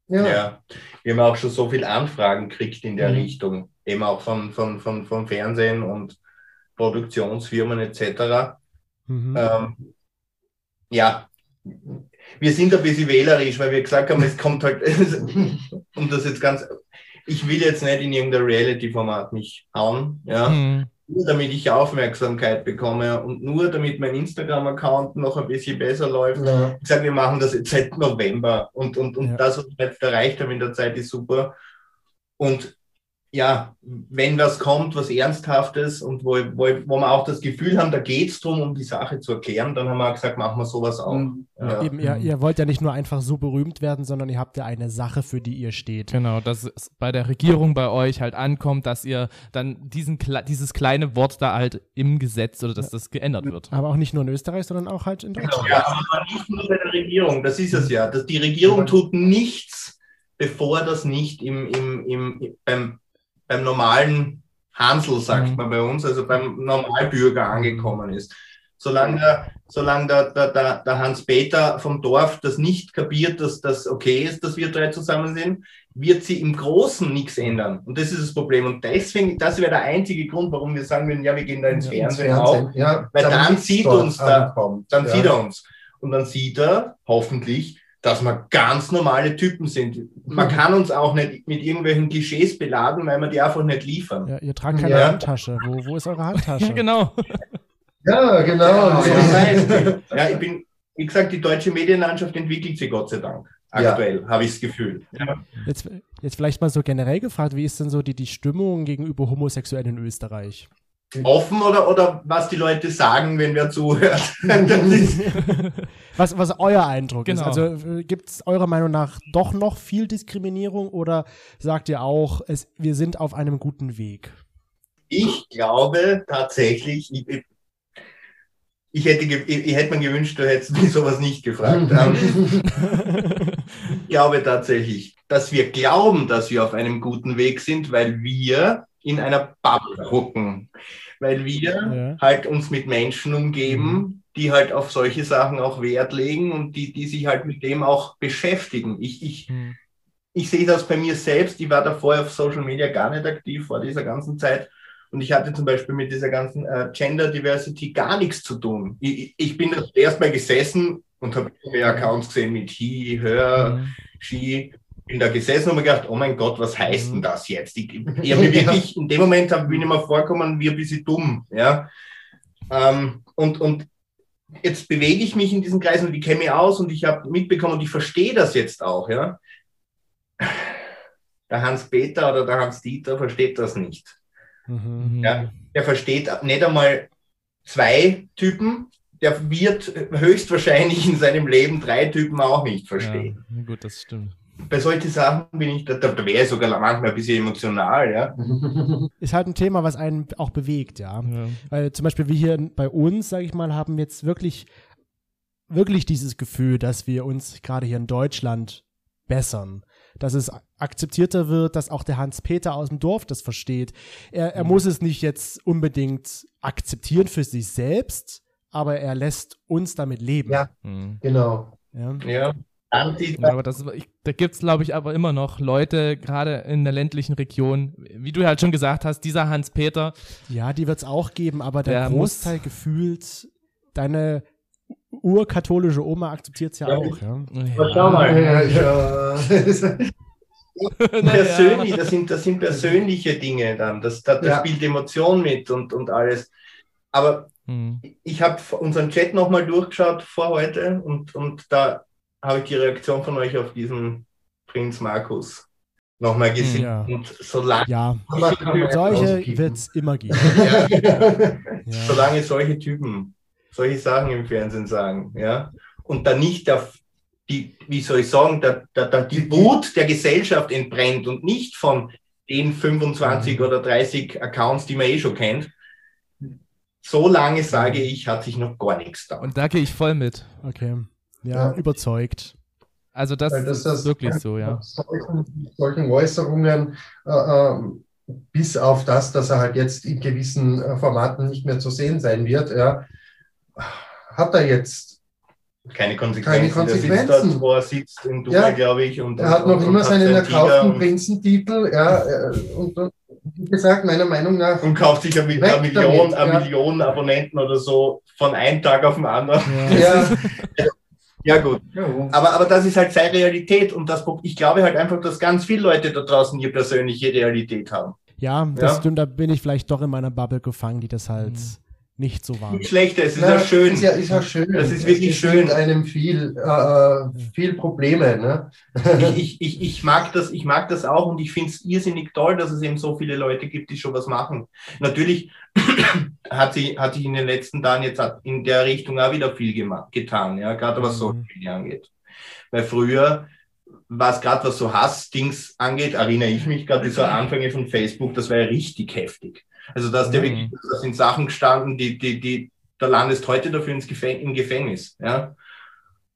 Ja, Ja. wir haben auch schon so viele Anfragen gekriegt in der Mhm. Richtung, eben auch von, von, von, vom Fernsehen und Produktionsfirmen etc. Mhm. Ähm, ja, wir sind ein bisschen wählerisch, weil wir gesagt haben, es kommt halt, um das jetzt ganz, ich will jetzt nicht in irgendein Reality-Format mich hauen, ja, Hm. Nur damit ich Aufmerksamkeit bekomme und nur damit mein Instagram-Account noch ein bisschen besser läuft. Ja. Ich sage, wir machen das jetzt seit November und, und, und Ja. das, was wir jetzt erreicht haben in der Zeit, ist super. Und ja, wenn was kommt, was Ernsthaftes und wo, wo, wo wir auch das Gefühl haben, da geht es darum, um die Sache zu erklären, dann haben wir gesagt, machen wir sowas auch. Mhm. Ja. Eben, ihr, ihr wollt ja nicht nur einfach so berühmt werden, sondern ihr habt ja eine Sache, für die ihr steht. Genau, dass es bei der Regierung bei euch halt ankommt, dass ihr dann diesen, kle- dieses kleine Wort da halt im Gesetz oder dass das geändert wird. Aber auch nicht nur in Österreich, sondern auch halt in Deutschland. Ja, aber nicht nur bei der Regierung, das ist es ja. Das, die Regierung tut nichts, bevor das nicht im, im, im, beim, beim normalen Hansel, sagt Mhm. man bei uns, also beim Normalbürger angekommen ist. Solange der, solange der, der, der, Hans-Peter vom Dorf das nicht kapiert, dass das okay ist, dass wir drei zusammen sind, wird sie im Großen nichts ändern. Und das ist das Problem. Und deswegen, das wäre der einzige Grund, warum wir sagen würden, ja, wir gehen da ins Ja, Ins Fernsehen auch Fernsehen. Ja, Weil dann damit's sieht uns da- dann ja. sieht er uns. Und dann sieht er hoffentlich, dass wir ganz normale Typen sind. Man kann uns auch nicht mit irgendwelchen Klischees beladen, weil wir die einfach nicht liefern. Ja, ihr tragt keine Ja. Handtasche. Wo, wo ist eure Handtasche? Ja, genau. Ja, genau. Ja, So ja. das heißt, ja, ich bin, wie gesagt, die deutsche Medienlandschaft entwickelt sich Gott sei Dank. Ja. Aktuell, habe ich das Gefühl. Ja. Jetzt, jetzt vielleicht mal so generell gefragt, wie ist denn so die, die Stimmung gegenüber Homosexuellen in Österreich? Offen oder, oder was die Leute sagen, wenn wer zuhört. Was, was euer Eindruck Genau. ist? Also gibt es eurer Meinung nach doch noch viel Diskriminierung oder sagt ihr auch, es, wir sind auf einem guten Weg? ich glaube tatsächlich, ich, ich, hätte, ich hätte mir gewünscht, du hättest mich sowas nicht gefragt. Ähm, Ich glaube tatsächlich, dass wir glauben, dass wir auf einem guten Weg sind, weil wir in einer Bubble gucken. Weil wir Ja. halt uns mit Menschen umgeben, die halt auf solche Sachen auch Wert legen und die, die sich halt mit dem auch beschäftigen. Ich, ich, Hm. ich sehe das bei mir selbst. Ich war davor auf Social Media gar nicht aktiv vor dieser ganzen Zeit. Und ich hatte zum Beispiel mit dieser ganzen äh, Gender Diversity gar nichts zu tun. Ich, ich- bin das erstmal gesessen und habe mir Accounts gesehen mit He, Her, Mhm. Ski. Bin da gesessen und mir gedacht, oh mein Gott, was heißt Mhm. denn das jetzt? Ich, ich, ich hab mir wirklich, in dem Moment hab, bin ich mir vorgekommen wie ein bisschen dumm. Ja? Ähm, und, und jetzt bewege ich mich in diesen Kreisen und ich kenne mich aus und ich habe mitbekommen und ich verstehe das jetzt auch. Ja? Der Hans-Peter oder der Hans-Dieter versteht das nicht. Mhm. Ja. Der versteht nicht einmal zwei Typen, der wird höchstwahrscheinlich in seinem Leben drei Typen auch nicht verstehen. Ja, gut, das stimmt. Bei solchen Sachen bin ich, da, da wäre ich sogar manchmal ein bisschen emotional, ja. Ist halt ein Thema, was einen auch bewegt, ja. Ja. Weil zum Beispiel wir hier bei uns, sage ich mal, haben jetzt wirklich, wirklich dieses Gefühl, dass wir uns gerade hier in Deutschland bessern. Dass es akzeptierter wird, dass auch der Hans-Peter aus dem Dorf das versteht. Er, er muss es nicht jetzt unbedingt akzeptieren für sich selbst, aber er lässt uns damit leben. Ja. Mhm. Genau. Ja. ja. Ja, aber das, ich, da gibt's glaube ich, aber immer noch Leute, gerade in der ländlichen Region, wie du halt schon gesagt hast, dieser Hans-Peter, Ja, die wird es auch geben, aber der, Der muss- Großteil gefühlt, deine urkatholische Oma akzeptiert es ja, Ja, auch. Ja. Schau mal. Ja, ja. persönlich, das sind, das sind persönliche Dinge dann. Das, das, das Ja. spielt Emotion mit und, und alles. Aber Hm. ich habe unseren Chat nochmal durchgeschaut vor heute und, und da habe ich die Reaktion von euch auf diesen Prinz Markus nochmal gesehen. Ja. Und solange, ja, solche wird es immer geben. ja, Ja. solange solche Typen solche Sachen im Fernsehen sagen, ja, und dann nicht der, die, wie soll ich sagen, der, der, der, die Wut der Gesellschaft entbrennt und nicht von den 25 oder 30 Accounts, die man eh schon kennt. So lange sage ich, hat sich noch gar nichts da. Und da gehe ich voll mit. Okay. Ja, Ja. überzeugt. Also das, das- ist das- wirklich so, ja. Solchen, solchen Äußerungen, äh, ähm, bis auf das, dass er halt jetzt in gewissen äh, Formaten nicht mehr zu sehen sein wird, ja, hat er jetzt. Keine Konsequenzen. Keine Der sitzt Konsequenzen. dort, wo er sitzt, in Dubai, Ja. glaube ich. Und, Er hat und, noch und immer hat seinen erkauften Prinzentitel, ja, äh, und, und wie gesagt, meiner Meinung nach, und kauft sich eine, eine, Million, damit, eine ja. Million Abonnenten oder so von einem Tag auf den anderen. Ja. ja, gut. Aber, aber das ist halt seine Realität und das, ich glaube halt einfach, dass ganz viele Leute da draußen ihre persönliche Realität haben. Ja, das Ja. stimmt, da bin ich vielleicht doch in meiner Bubble gefangen, die das halt nicht so. Nicht schlechter, es ist Na, ja schön. Ist ja, ist ja schön. Das ist wirklich es schön. einem viel, äh, viel Probleme. Ne? ich, ich, ich, mag das, ich mag das auch und ich finde es irrsinnig toll, dass es eben so viele Leute gibt, die schon was machen. Natürlich hat, sie, hat sich in den letzten Tagen jetzt in der Richtung auch wieder viel gema- getan, ja, gerade was Mhm. Social Media angeht. Weil früher war es gerade, was so Hassdings angeht, erinnere ich mich gerade, so Anfänge von Facebook, das war ja richtig heftig. Also da ist ja Mhm. wirklich, da sind Sachen gestanden, die, die, die, da landest heute dafür ins Gefäng im Gefängnis, ja.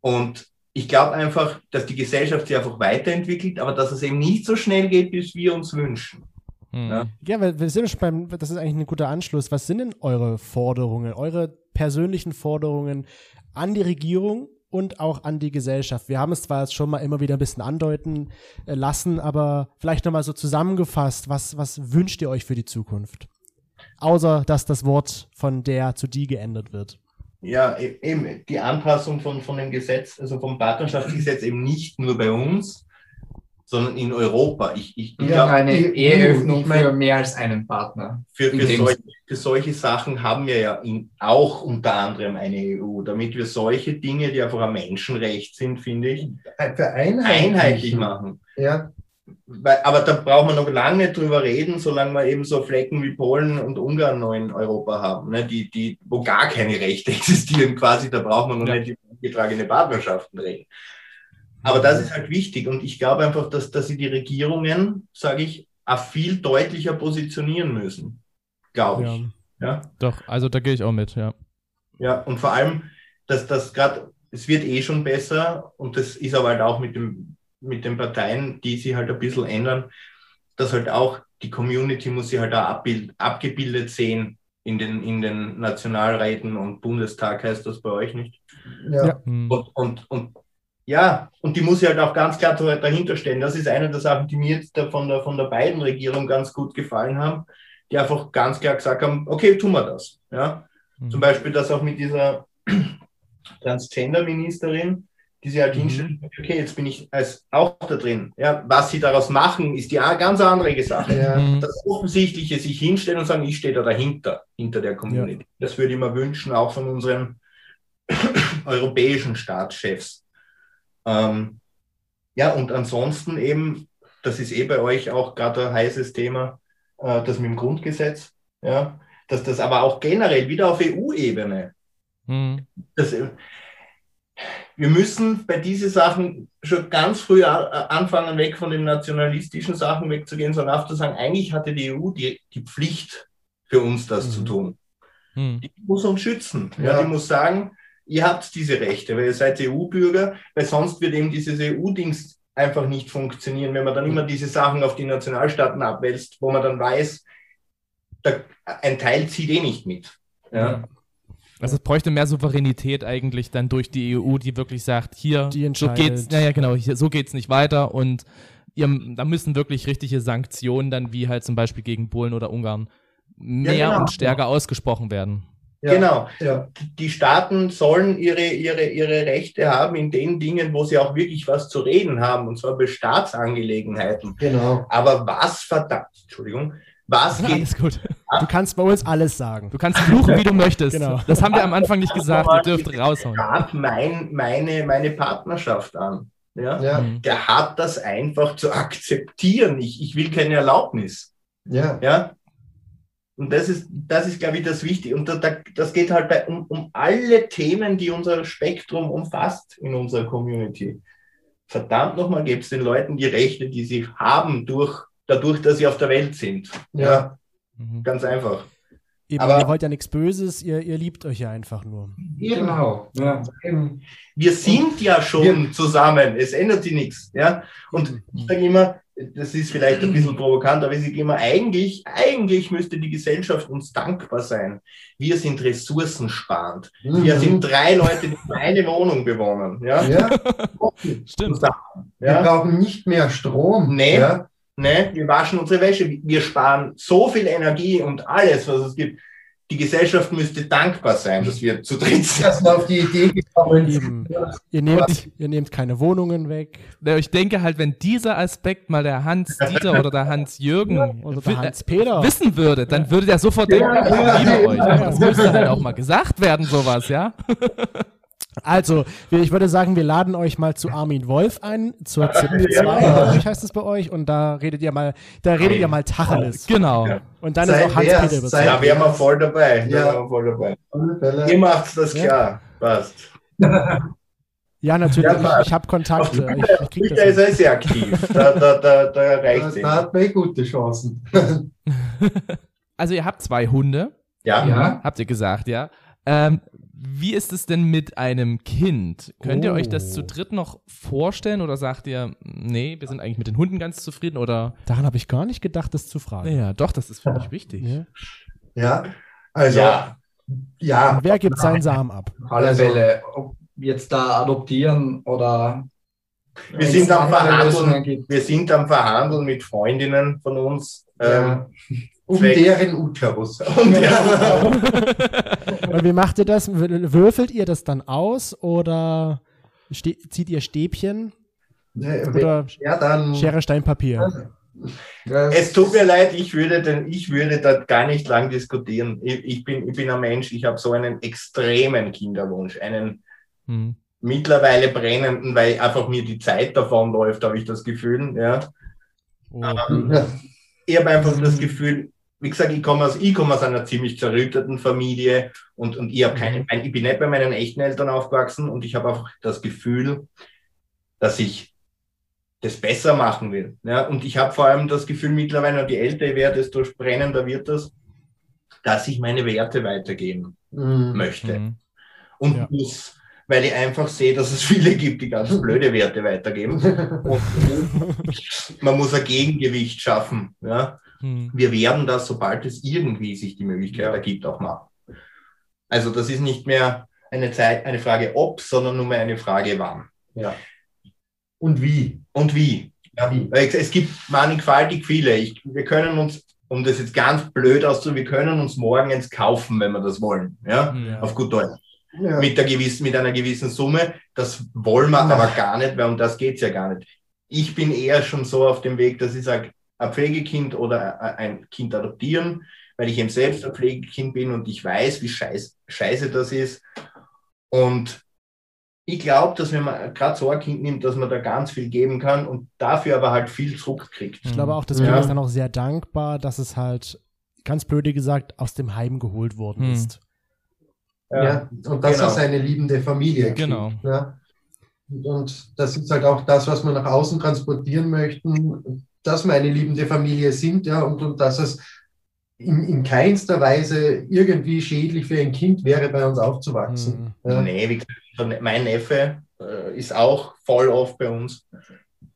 Und ich glaube einfach, dass die Gesellschaft sich einfach weiterentwickelt, aber dass es eben nicht so schnell geht, wie wir uns wünschen. Hm. Ja. Ja, weil wir sind schon beim, das ist eigentlich ein guter Anschluss. Was sind denn eure Forderungen, eure persönlichen Forderungen an die Regierung und auch an die Gesellschaft? Wir haben es zwar jetzt schon mal immer wieder ein bisschen andeuten äh, lassen, aber vielleicht nochmal so zusammengefasst, was, was wünscht ihr euch für die Zukunft? Außer, dass das Wort von der zu die geändert wird. Ja, e- eben die Anpassung von, von dem Gesetz, also vom Partnerschaftsgesetz eben nicht nur bei uns, sondern in Europa. Ich, ich, ich Ja, eine Eheöffnung ich mein- für mehr als einen Partner. für, für, solche, für solche Sachen haben wir ja in, auch unter anderem eine EU, damit wir solche Dinge, die einfach ein Menschenrecht sind, finde ich, einheitlich, einheitlich machen. Ja, aber da braucht man noch lange nicht drüber reden, solange wir eben so Flecken wie Polen und Ungarn noch in Europa haben, ne, die, die, wo gar keine Rechte existieren quasi, da braucht man noch Ja. nicht über eingetragene Partnerschaften reden. Aber das ist halt wichtig und ich glaube einfach, dass, dass sie die Regierungen, sage ich, auch viel deutlicher positionieren müssen, glaube Ja. ich. Ja. Doch, also da gehe ich auch mit, ja. Ja, und vor allem, dass das gerade, es wird eh schon besser und das ist aber halt auch mit, dem, mit den Parteien, die sich halt ein bisschen ändern, dass halt auch die Community muss sich halt auch abbild, abgebildet sehen in den, in den Nationalräten und Bundestag heißt das bei euch nicht. ja. Ja. Hm. Und, und, und ja, und die muss ich halt auch ganz klar dahinter stellen. Das ist eine der Sachen, die mir jetzt von der, von der beiden Regierung ganz gut gefallen haben, die einfach ganz klar gesagt haben, okay, tun wir das. Ja, Mhm. zum Beispiel das auch mit dieser Transgender-Ministerin, die sie halt Mhm. hinstellt, okay, jetzt bin ich als auch da drin. Ja, was sie daraus machen, ist die ganz andere Sache. Ja. Mhm. Das Offensichtliche, sich hinstellen und sagen, ich stehe da dahinter, hinter der Community. Das würde ich mir wünschen, auch von unseren europäischen Staatschefs. Ähm, ja, und ansonsten eben, das ist eh bei euch auch gerade ein heißes Thema, äh, das mit dem Grundgesetz, ja, dass das aber auch generell wieder auf EU-Ebene Hm. das, äh, wir müssen bei diesen Sachen schon ganz früh anfangen, weg von den nationalistischen Sachen wegzugehen, sondern auch zu sagen, eigentlich hatte die EU die, die Pflicht für uns das Mhm. zu tun. Hm. Die muss uns schützen. Ja. Ja. die muss sagen, ihr habt diese Rechte, weil ihr seid EU-Bürger, weil sonst wird eben dieses EU-Dings einfach nicht funktionieren, wenn man dann immer diese Sachen auf die Nationalstaaten abwälzt, wo man dann weiß, da, ein Teil zieht eh nicht mit. Ja. Also es bräuchte mehr Souveränität eigentlich dann durch die EU, die wirklich sagt, hier, Die so geht's, naja genau, hier, so geht's nicht weiter und ihr, da müssen wirklich richtige Sanktionen dann, wie halt zum Beispiel gegen Polen oder Ungarn, mehr genau. und stärker ausgesprochen werden. Ja. Genau. Ja. die Staaten sollen ihre, ihre, ihre Rechte haben in den Dingen, wo sie auch wirklich was zu reden haben, und zwar bei Staatsangelegenheiten. Genau. Aber was verdammt, Entschuldigung, was geht, Alles gut. Du kannst bei uns alles sagen. Du kannst fluchen, wie du möchtest. Genau. Das haben wir am Anfang nicht gesagt, ihr dürft raushauen. hat mein, meine, meine Partnerschaft an? Ja? Ja, Hm. Der hat das einfach zu akzeptieren. Ich, ich will keine Erlaubnis. ja. Ja? Und das ist, das ist, glaube ich, das Wichtige. Und da, da, das geht halt bei, um, um alle Themen, die unser Spektrum umfasst in unserer Community. Verdammt nochmal, gebt es den Leuten die Rechte, die sie haben, durch, dadurch, dass sie auf der Welt sind. Ja. Mhm. Ganz einfach. Eben, Aber- ihr wollt ja nichts Böses, ihr, ihr liebt euch ja einfach nur. Genau. Ja. Wir sind ja schon zusammen. Es ändert sich nichts. Ja? Und ich sage immer, das ist vielleicht ein bisschen provokant, aber ich sage immer, eigentlich, eigentlich müsste die Gesellschaft uns dankbar sein. Wir sind ressourcensparend. Wir Mhm. sind drei Leute, die eine Wohnung bewohnen. Ja? Ja, Stimmt. Zusammen, wir ja? brauchen nicht mehr Strom. Nee. Ja, Ne? Wir waschen unsere Wäsche. Wir sparen so viel Energie und alles, was es gibt. die Gesellschaft müsste dankbar sein, dass wir zu dritt sind. Dass wir auf die Idee gekommen Eben. Ihr nehmt, ihr nehmt keine Wohnungen weg. Ich denke halt, wenn dieser Aspekt mal der Hans-Dieter oder der Hans-Jürgen Oder wi- der Hans-Peter. wissen würde, dann würde der sofort denken, Ja, ja, ja, euch. Das müsste halt auch mal gesagt werden, sowas, ja? Also, wir- ich würde sagen, wir laden euch mal zu Armin Wolf ein, zur ZIP2, glaube ich, heißt es bei euch, und da redet ihr mal, da redet ihr mal Tacheles. Genau. Ja. Und dann Sei ist auch Hans-Peter überzeugt. sei- Da wären wir voll dabei. Da Ja. wir voll dabei. Ihr macht das Ja. klar. Passt. Ja, natürlich, Ja, ich, habe Kontakte. Ich, ich krieg Twitter ist er sehr aktiv. Da, da, da, da Da, reicht es. da hat man eh gute Chancen. Also ihr habt zwei Hunde, Ja. Ja. habt ihr gesagt, ja? Ähm, wie ist es denn mit einem Kind? Könnt ihr euch das Oh. zu dritt noch vorstellen oder sagt ihr, nee, wir sind eigentlich mit den Hunden ganz zufrieden oder? Daran habe ich gar nicht gedacht, das zu fragen. Ja, doch, das ist für mich wichtig. Ja. Ja, also, Ja. ja, wer gibt seinen Samen ab? Auf alle Also- Fälle, ob jetzt da adoptieren oder Wir sind am Verhandeln. Wir sind am Verhandeln mit Freundinnen von uns. Ja. Ähm, um Zweck. deren Uterus. und ja, Und wie macht ihr das? Würfelt ihr das dann aus oder zieht ihr Stäbchen Ne, oder Ja, dann. Schere, Stein, Papier? es tut mir leid, ich würde, denn, ich würde da gar nicht lang diskutieren. Ich, ich, bin, ich bin ein Mensch, ich habe so einen extremen Kinderwunsch, einen Hm. mittlerweile brennenden, weil einfach mir die Zeit davonläuft, habe ich das Gefühl. Ja. Oh. Ja. Ich habe einfach das Gefühl, wie gesagt, ich komme aus, ich komme aus einer ziemlich zerrütteten Familie und, und ich, habe keine, mein- ich bin nicht bei meinen echten Eltern aufgewachsen und ich habe einfach das Gefühl, dass ich das besser machen will. Ja? Und ich habe vor allem das Gefühl mittlerweile, und je älter ich werde, desto brennender wird das, dass ich meine Werte weitergeben Mhm. möchte Hm. und Ja. muss, weil ich einfach sehe, dass es viele gibt, die ganz blöde Werte weitergeben. Und man muss ein Gegengewicht schaffen. Ja? Hm. Wir werden das, sobald es irgendwie sich die Möglichkeit ergibt, auch machen. Also das ist nicht mehr eine, Zeit, eine Frage ob, sondern nur mehr eine Frage wann. Und wie? Und wie. Ja, wie? Es es gibt mannigfaltig viele. Ich, wir können uns, um das jetzt ganz blöd auszudrücken, wir können uns morgen eins kaufen, wenn wir das wollen. Ja? Hm. Ja. Auf gut Deutsch. Ja. mit, der gewissen, mit einer gewissen Summe. Das wollen wir aber gar nicht, weil um das geht's ja gar nicht. Ich bin eher schon so auf dem Weg, dass ich sage, ein Pflegekind oder ein Kind adoptieren, weil ich eben selbst ein Pflegekind bin und ich weiß, wie scheiß, scheiße das ist. Und ich glaube, dass wenn man gerade so ein Kind nimmt, dass man da ganz viel geben kann und dafür aber halt viel zurückkriegt. Ich glaube auch, das Ja. Kind ist dann auch sehr dankbar, dass es halt, ganz blöde gesagt, aus dem Heim geholt worden Hm. ist. Ja, und dass Genau. er seine liebende Familie kriegt. Genau. Ja. Und- Und das ist halt auch das, was wir nach außen transportieren möchten, dass wir eine liebende Familie sind, ja, und, und dass es in, in keinster Weise irgendwie schädlich für ein Kind wäre, bei uns aufzuwachsen. Hm. Ja. Nee, wie gesagt, mein Neffe äh, ist auch voll oft bei uns.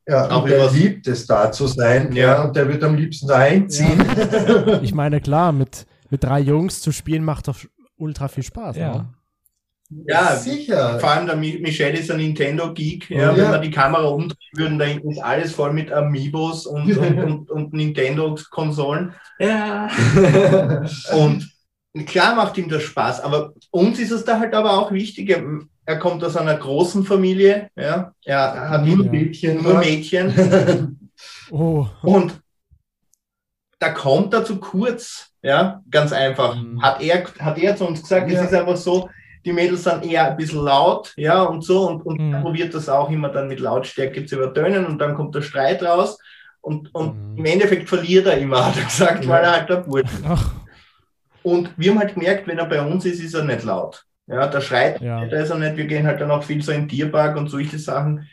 Ja, Auch der übers- liebt es, da zu sein, Ja. ja. und der wird am liebsten da einziehen. Ich meine, klar, mit, mit drei Jungs zu spielen macht doch ultra viel Spaß. Ja. ne? Ja, sicher. Vor allem der Mi- Michelle ist ein Nintendo-Geek. Ja, Ja. Wenn wir die Kamera umdrehen würden, da hinten ist alles voll mit Amiibos und, und, und, und Nintendo-Konsolen. Ja. Und klar macht ihm das Spaß, aber uns ist es da halt aber auch wichtig. Er, kommt aus einer großen Familie, ja. er hat Nur. Mädchen. nur Mädchen Oh, und da kommt er zu kurz, ja, ganz einfach. Mhm. Hat, er, hat er zu uns gesagt, Ja. es ist einfach so, die Mädels sind eher ein bisschen laut, ja, und so, und, und Mhm. er probiert das auch immer dann mit Lautstärke zu übertönen und dann kommt der Streit raus und, und Mhm. im Endeffekt verliert er immer, hat er gesagt, Ja. weil er halt der Bursch. Ach, Und wir haben halt gemerkt, wenn er bei uns ist, ist er nicht laut. Ja, der schreit, Ja. da ist er nicht. Wir gehen halt dann auch viel so in den Tierpark und solche Sachen.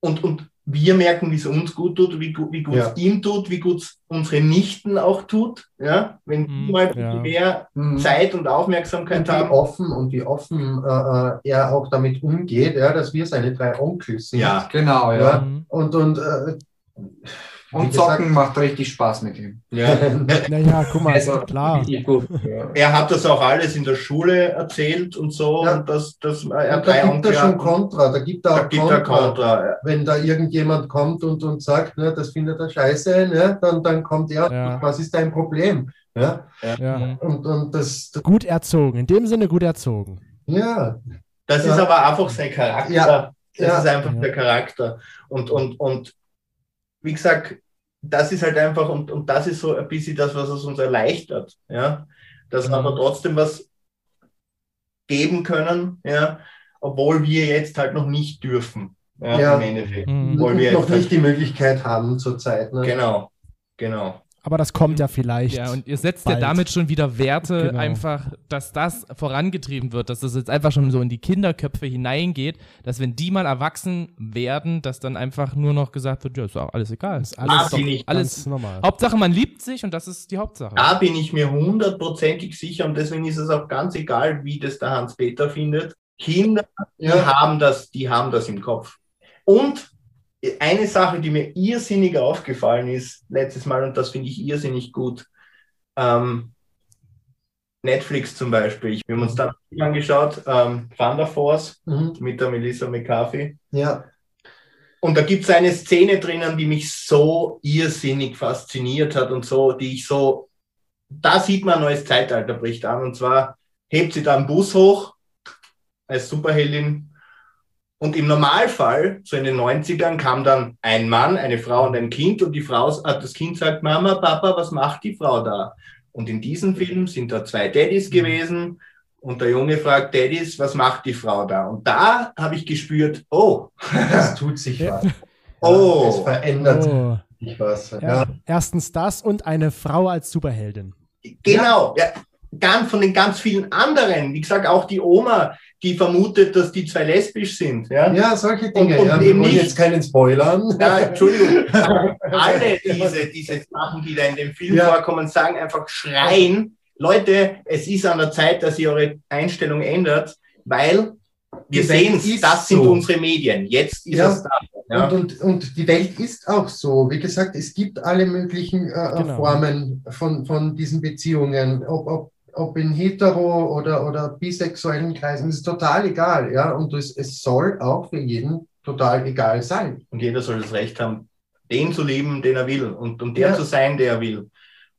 Und, und wir merken, wie es uns gut tut, wie, wie gut Ja. es ihm tut, wie gut es unsere Nichten auch tut. Ja, wenn die Mhm, mal ein ja. mehr Mhm. Zeit und Aufmerksamkeit und wie haben. offen und wie offen äh, äh, er auch damit umgeht, ja, dass wir seine drei Onkels sind. Ja, Genau, ja. Ja. hm. Und, und, äh, Und gesagt- Zocken macht richtig Spaß mit ihm. ja. naja, guck mal, Also, klar. Ja. Er hat das auch alles in der Schule erzählt und so. Ja. Und das, das, er Und da gibt er schon. Kontra, da gibt er Da auch gibt er Kontra. Kontra. Wenn da irgendjemand kommt und, und sagt, ne, das findet er scheiße, ne, dann, dann kommt er, Ja. was ist dein Problem? Ja? Ja. Und, und das, das, Gut erzogen, in dem Sinne gut erzogen. ja, Das Ja. ist aber einfach sein Charakter. Ja. Das Ja. ist einfach Ja. der Charakter. Und, und, und wie gesagt, das ist halt einfach, und, und das ist so ein bisschen das, was es uns erleichtert. Ja? Dass wir Mhm. aber trotzdem was geben können, ja, obwohl wir jetzt halt noch nicht dürfen. Ja, Ja. im Endeffekt. Mhm. Wollen wir noch jetzt halt- nicht die Möglichkeit haben zurzeit. Ne? Genau, genau. Aber das kommt ja vielleicht. Ja, und ihr setzt bald. ja damit schon wieder Werte Genau. einfach, dass das vorangetrieben wird, dass das jetzt einfach schon so in die Kinderköpfe hineingeht, dass wenn die mal erwachsen werden, dass dann einfach nur noch gesagt wird, ja, ist auch alles egal. ist alles, Ah, doch alles- ganz normal. Hauptsache man liebt sich und das ist die Hauptsache. Da bin ich mir hundertprozentig sicher und deswegen ist es auch ganz egal, wie das der Hans-Peter findet. Kinder die Ja, haben das, die haben das im Kopf. Und eine Sache, die mir irrsinnig aufgefallen ist letztes Mal, und das finde ich irrsinnig gut, ähm, Netflix zum Beispiel. Wir haben uns dann angeschaut, ähm, Thunder Force mhm. mit der Melissa McCarthy. ja, Und da gibt es eine Szene drinnen, die mich so irrsinnig fasziniert hat und so, die ich so, da sieht man ein neues Zeitalter bricht an. Und zwar hebt sie da einen Bus hoch als Superheldin. Und im Normalfall, so in den 90ern, kam dann ein Mann, eine Frau und ein Kind und die Frau, äh, das Kind sagt, Mama, Papa, was macht die Frau da? Und in diesem Film sind da zwei Daddys gewesen und der Junge fragt, Daddys, was macht die Frau da? Und da habe ich gespürt, oh, es tut sich Ja. was. Oh. Es verändert Oh. sich was. Ja. Ja. Erstens das und eine Frau als Superheldin. Genau, ja. Ganz von den ganz vielen anderen. Wie gesagt, auch die Oma, die vermutet, dass die zwei lesbisch sind. Ja, Ja, solche Dinge. Und- und ja. eben nicht- jetzt keinen Spoilern. ja Entschuldigung. Alle diese, diese Sachen, die da in dem Film Ja. vorkommen, sagen einfach schreien. Leute, es ist an der Zeit, dass ihr eure Einstellung ändert, weil wir sehen es, das sind so. unsere Medien. Jetzt ist Ja. es da. Ja. Und, und, und die Welt ist auch so. Wie gesagt, es gibt alle möglichen äh, Genau. Formen von, von diesen Beziehungen. Ob, ob, ob in hetero- oder, oder bisexuellen Kreisen, ist total egal. Ja? Und es, es soll auch für jeden total egal sein. Und jeder soll das Recht haben, den zu lieben, den er will und, und der Ja. zu sein, der er will.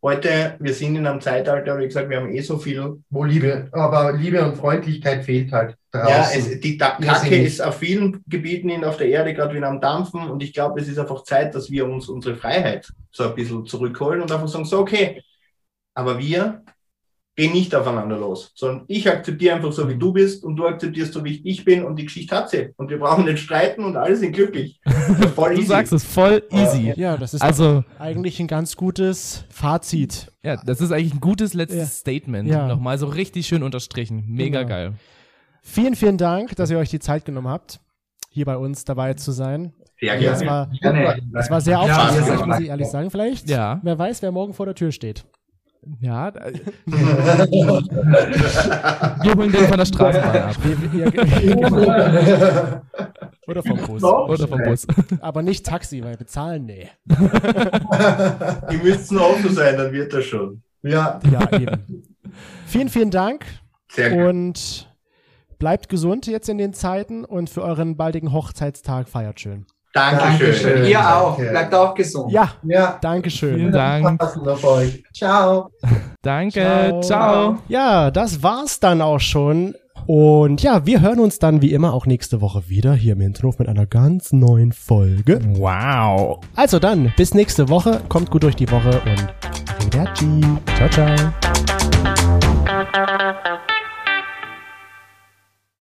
Heute, wir sind in einem Zeitalter, wie gesagt, wir haben eh so viel. Wo Liebe, aber Liebe und Freundlichkeit fehlt halt draußen. Ja, es, die Ja, Kacke ist auf vielen Gebieten in, auf der Erde gerade wieder am Dampfen und ich glaube, es ist einfach Zeit, dass wir uns unsere Freiheit so ein bisschen zurückholen und einfach sagen, so, okay, aber wir gehen nicht aufeinander los, sondern ich akzeptiere einfach so, wie du bist und du akzeptierst so, wie ich bin und die Geschichte hat sie. Und wir brauchen nicht streiten und alle sind glücklich. Voll Du easy. sagst es voll easy. Ja, das ist Also, eigentlich ein ganz gutes Fazit. ja, das ist eigentlich ein gutes letztes Ja. Statement. Ja. Nochmal so richtig schön unterstrichen. Mega Genau. geil. Vielen, vielen Dank, dass ihr euch die Zeit genommen habt, hier bei uns dabei zu sein. Sehr Ja, Das gerne. war, Gerne. das war sehr Ja, aufschlussreich, sehr muss ich ehrlich sagen. Vielleicht, Ja. wer weiß, wer morgen vor der Tür steht. Ja, da- wir holen den von der Straßenbahn ab. Wir- wir- Oder vom Bus. Oder vom Bus. Aber nicht Taxi, weil bezahlen, nee. Die müssten offen sein, dann wird das schon. ja, Ja, eben. vielen, vielen Dank Sehr gut. und bleibt gesund jetzt in den Zeiten und für euren baldigen Hochzeitstag feiert schön. Dankeschön. Dankeschön. Ihr auch. Danke. Bleibt auch gesund. Ja, ja. Dankeschön. Vielen Dank. Auf euch. Ciao. Danke. Ciao. Ciao. Ja, das war's dann auch schon. Und ja, wir hören uns dann wie immer auch nächste Woche wieder hier im Hinterhof mit einer ganz neuen Folge. Wow. Also dann, bis nächste Woche. Kommt gut durch die Woche und Arrivederci. Ciao, ciao.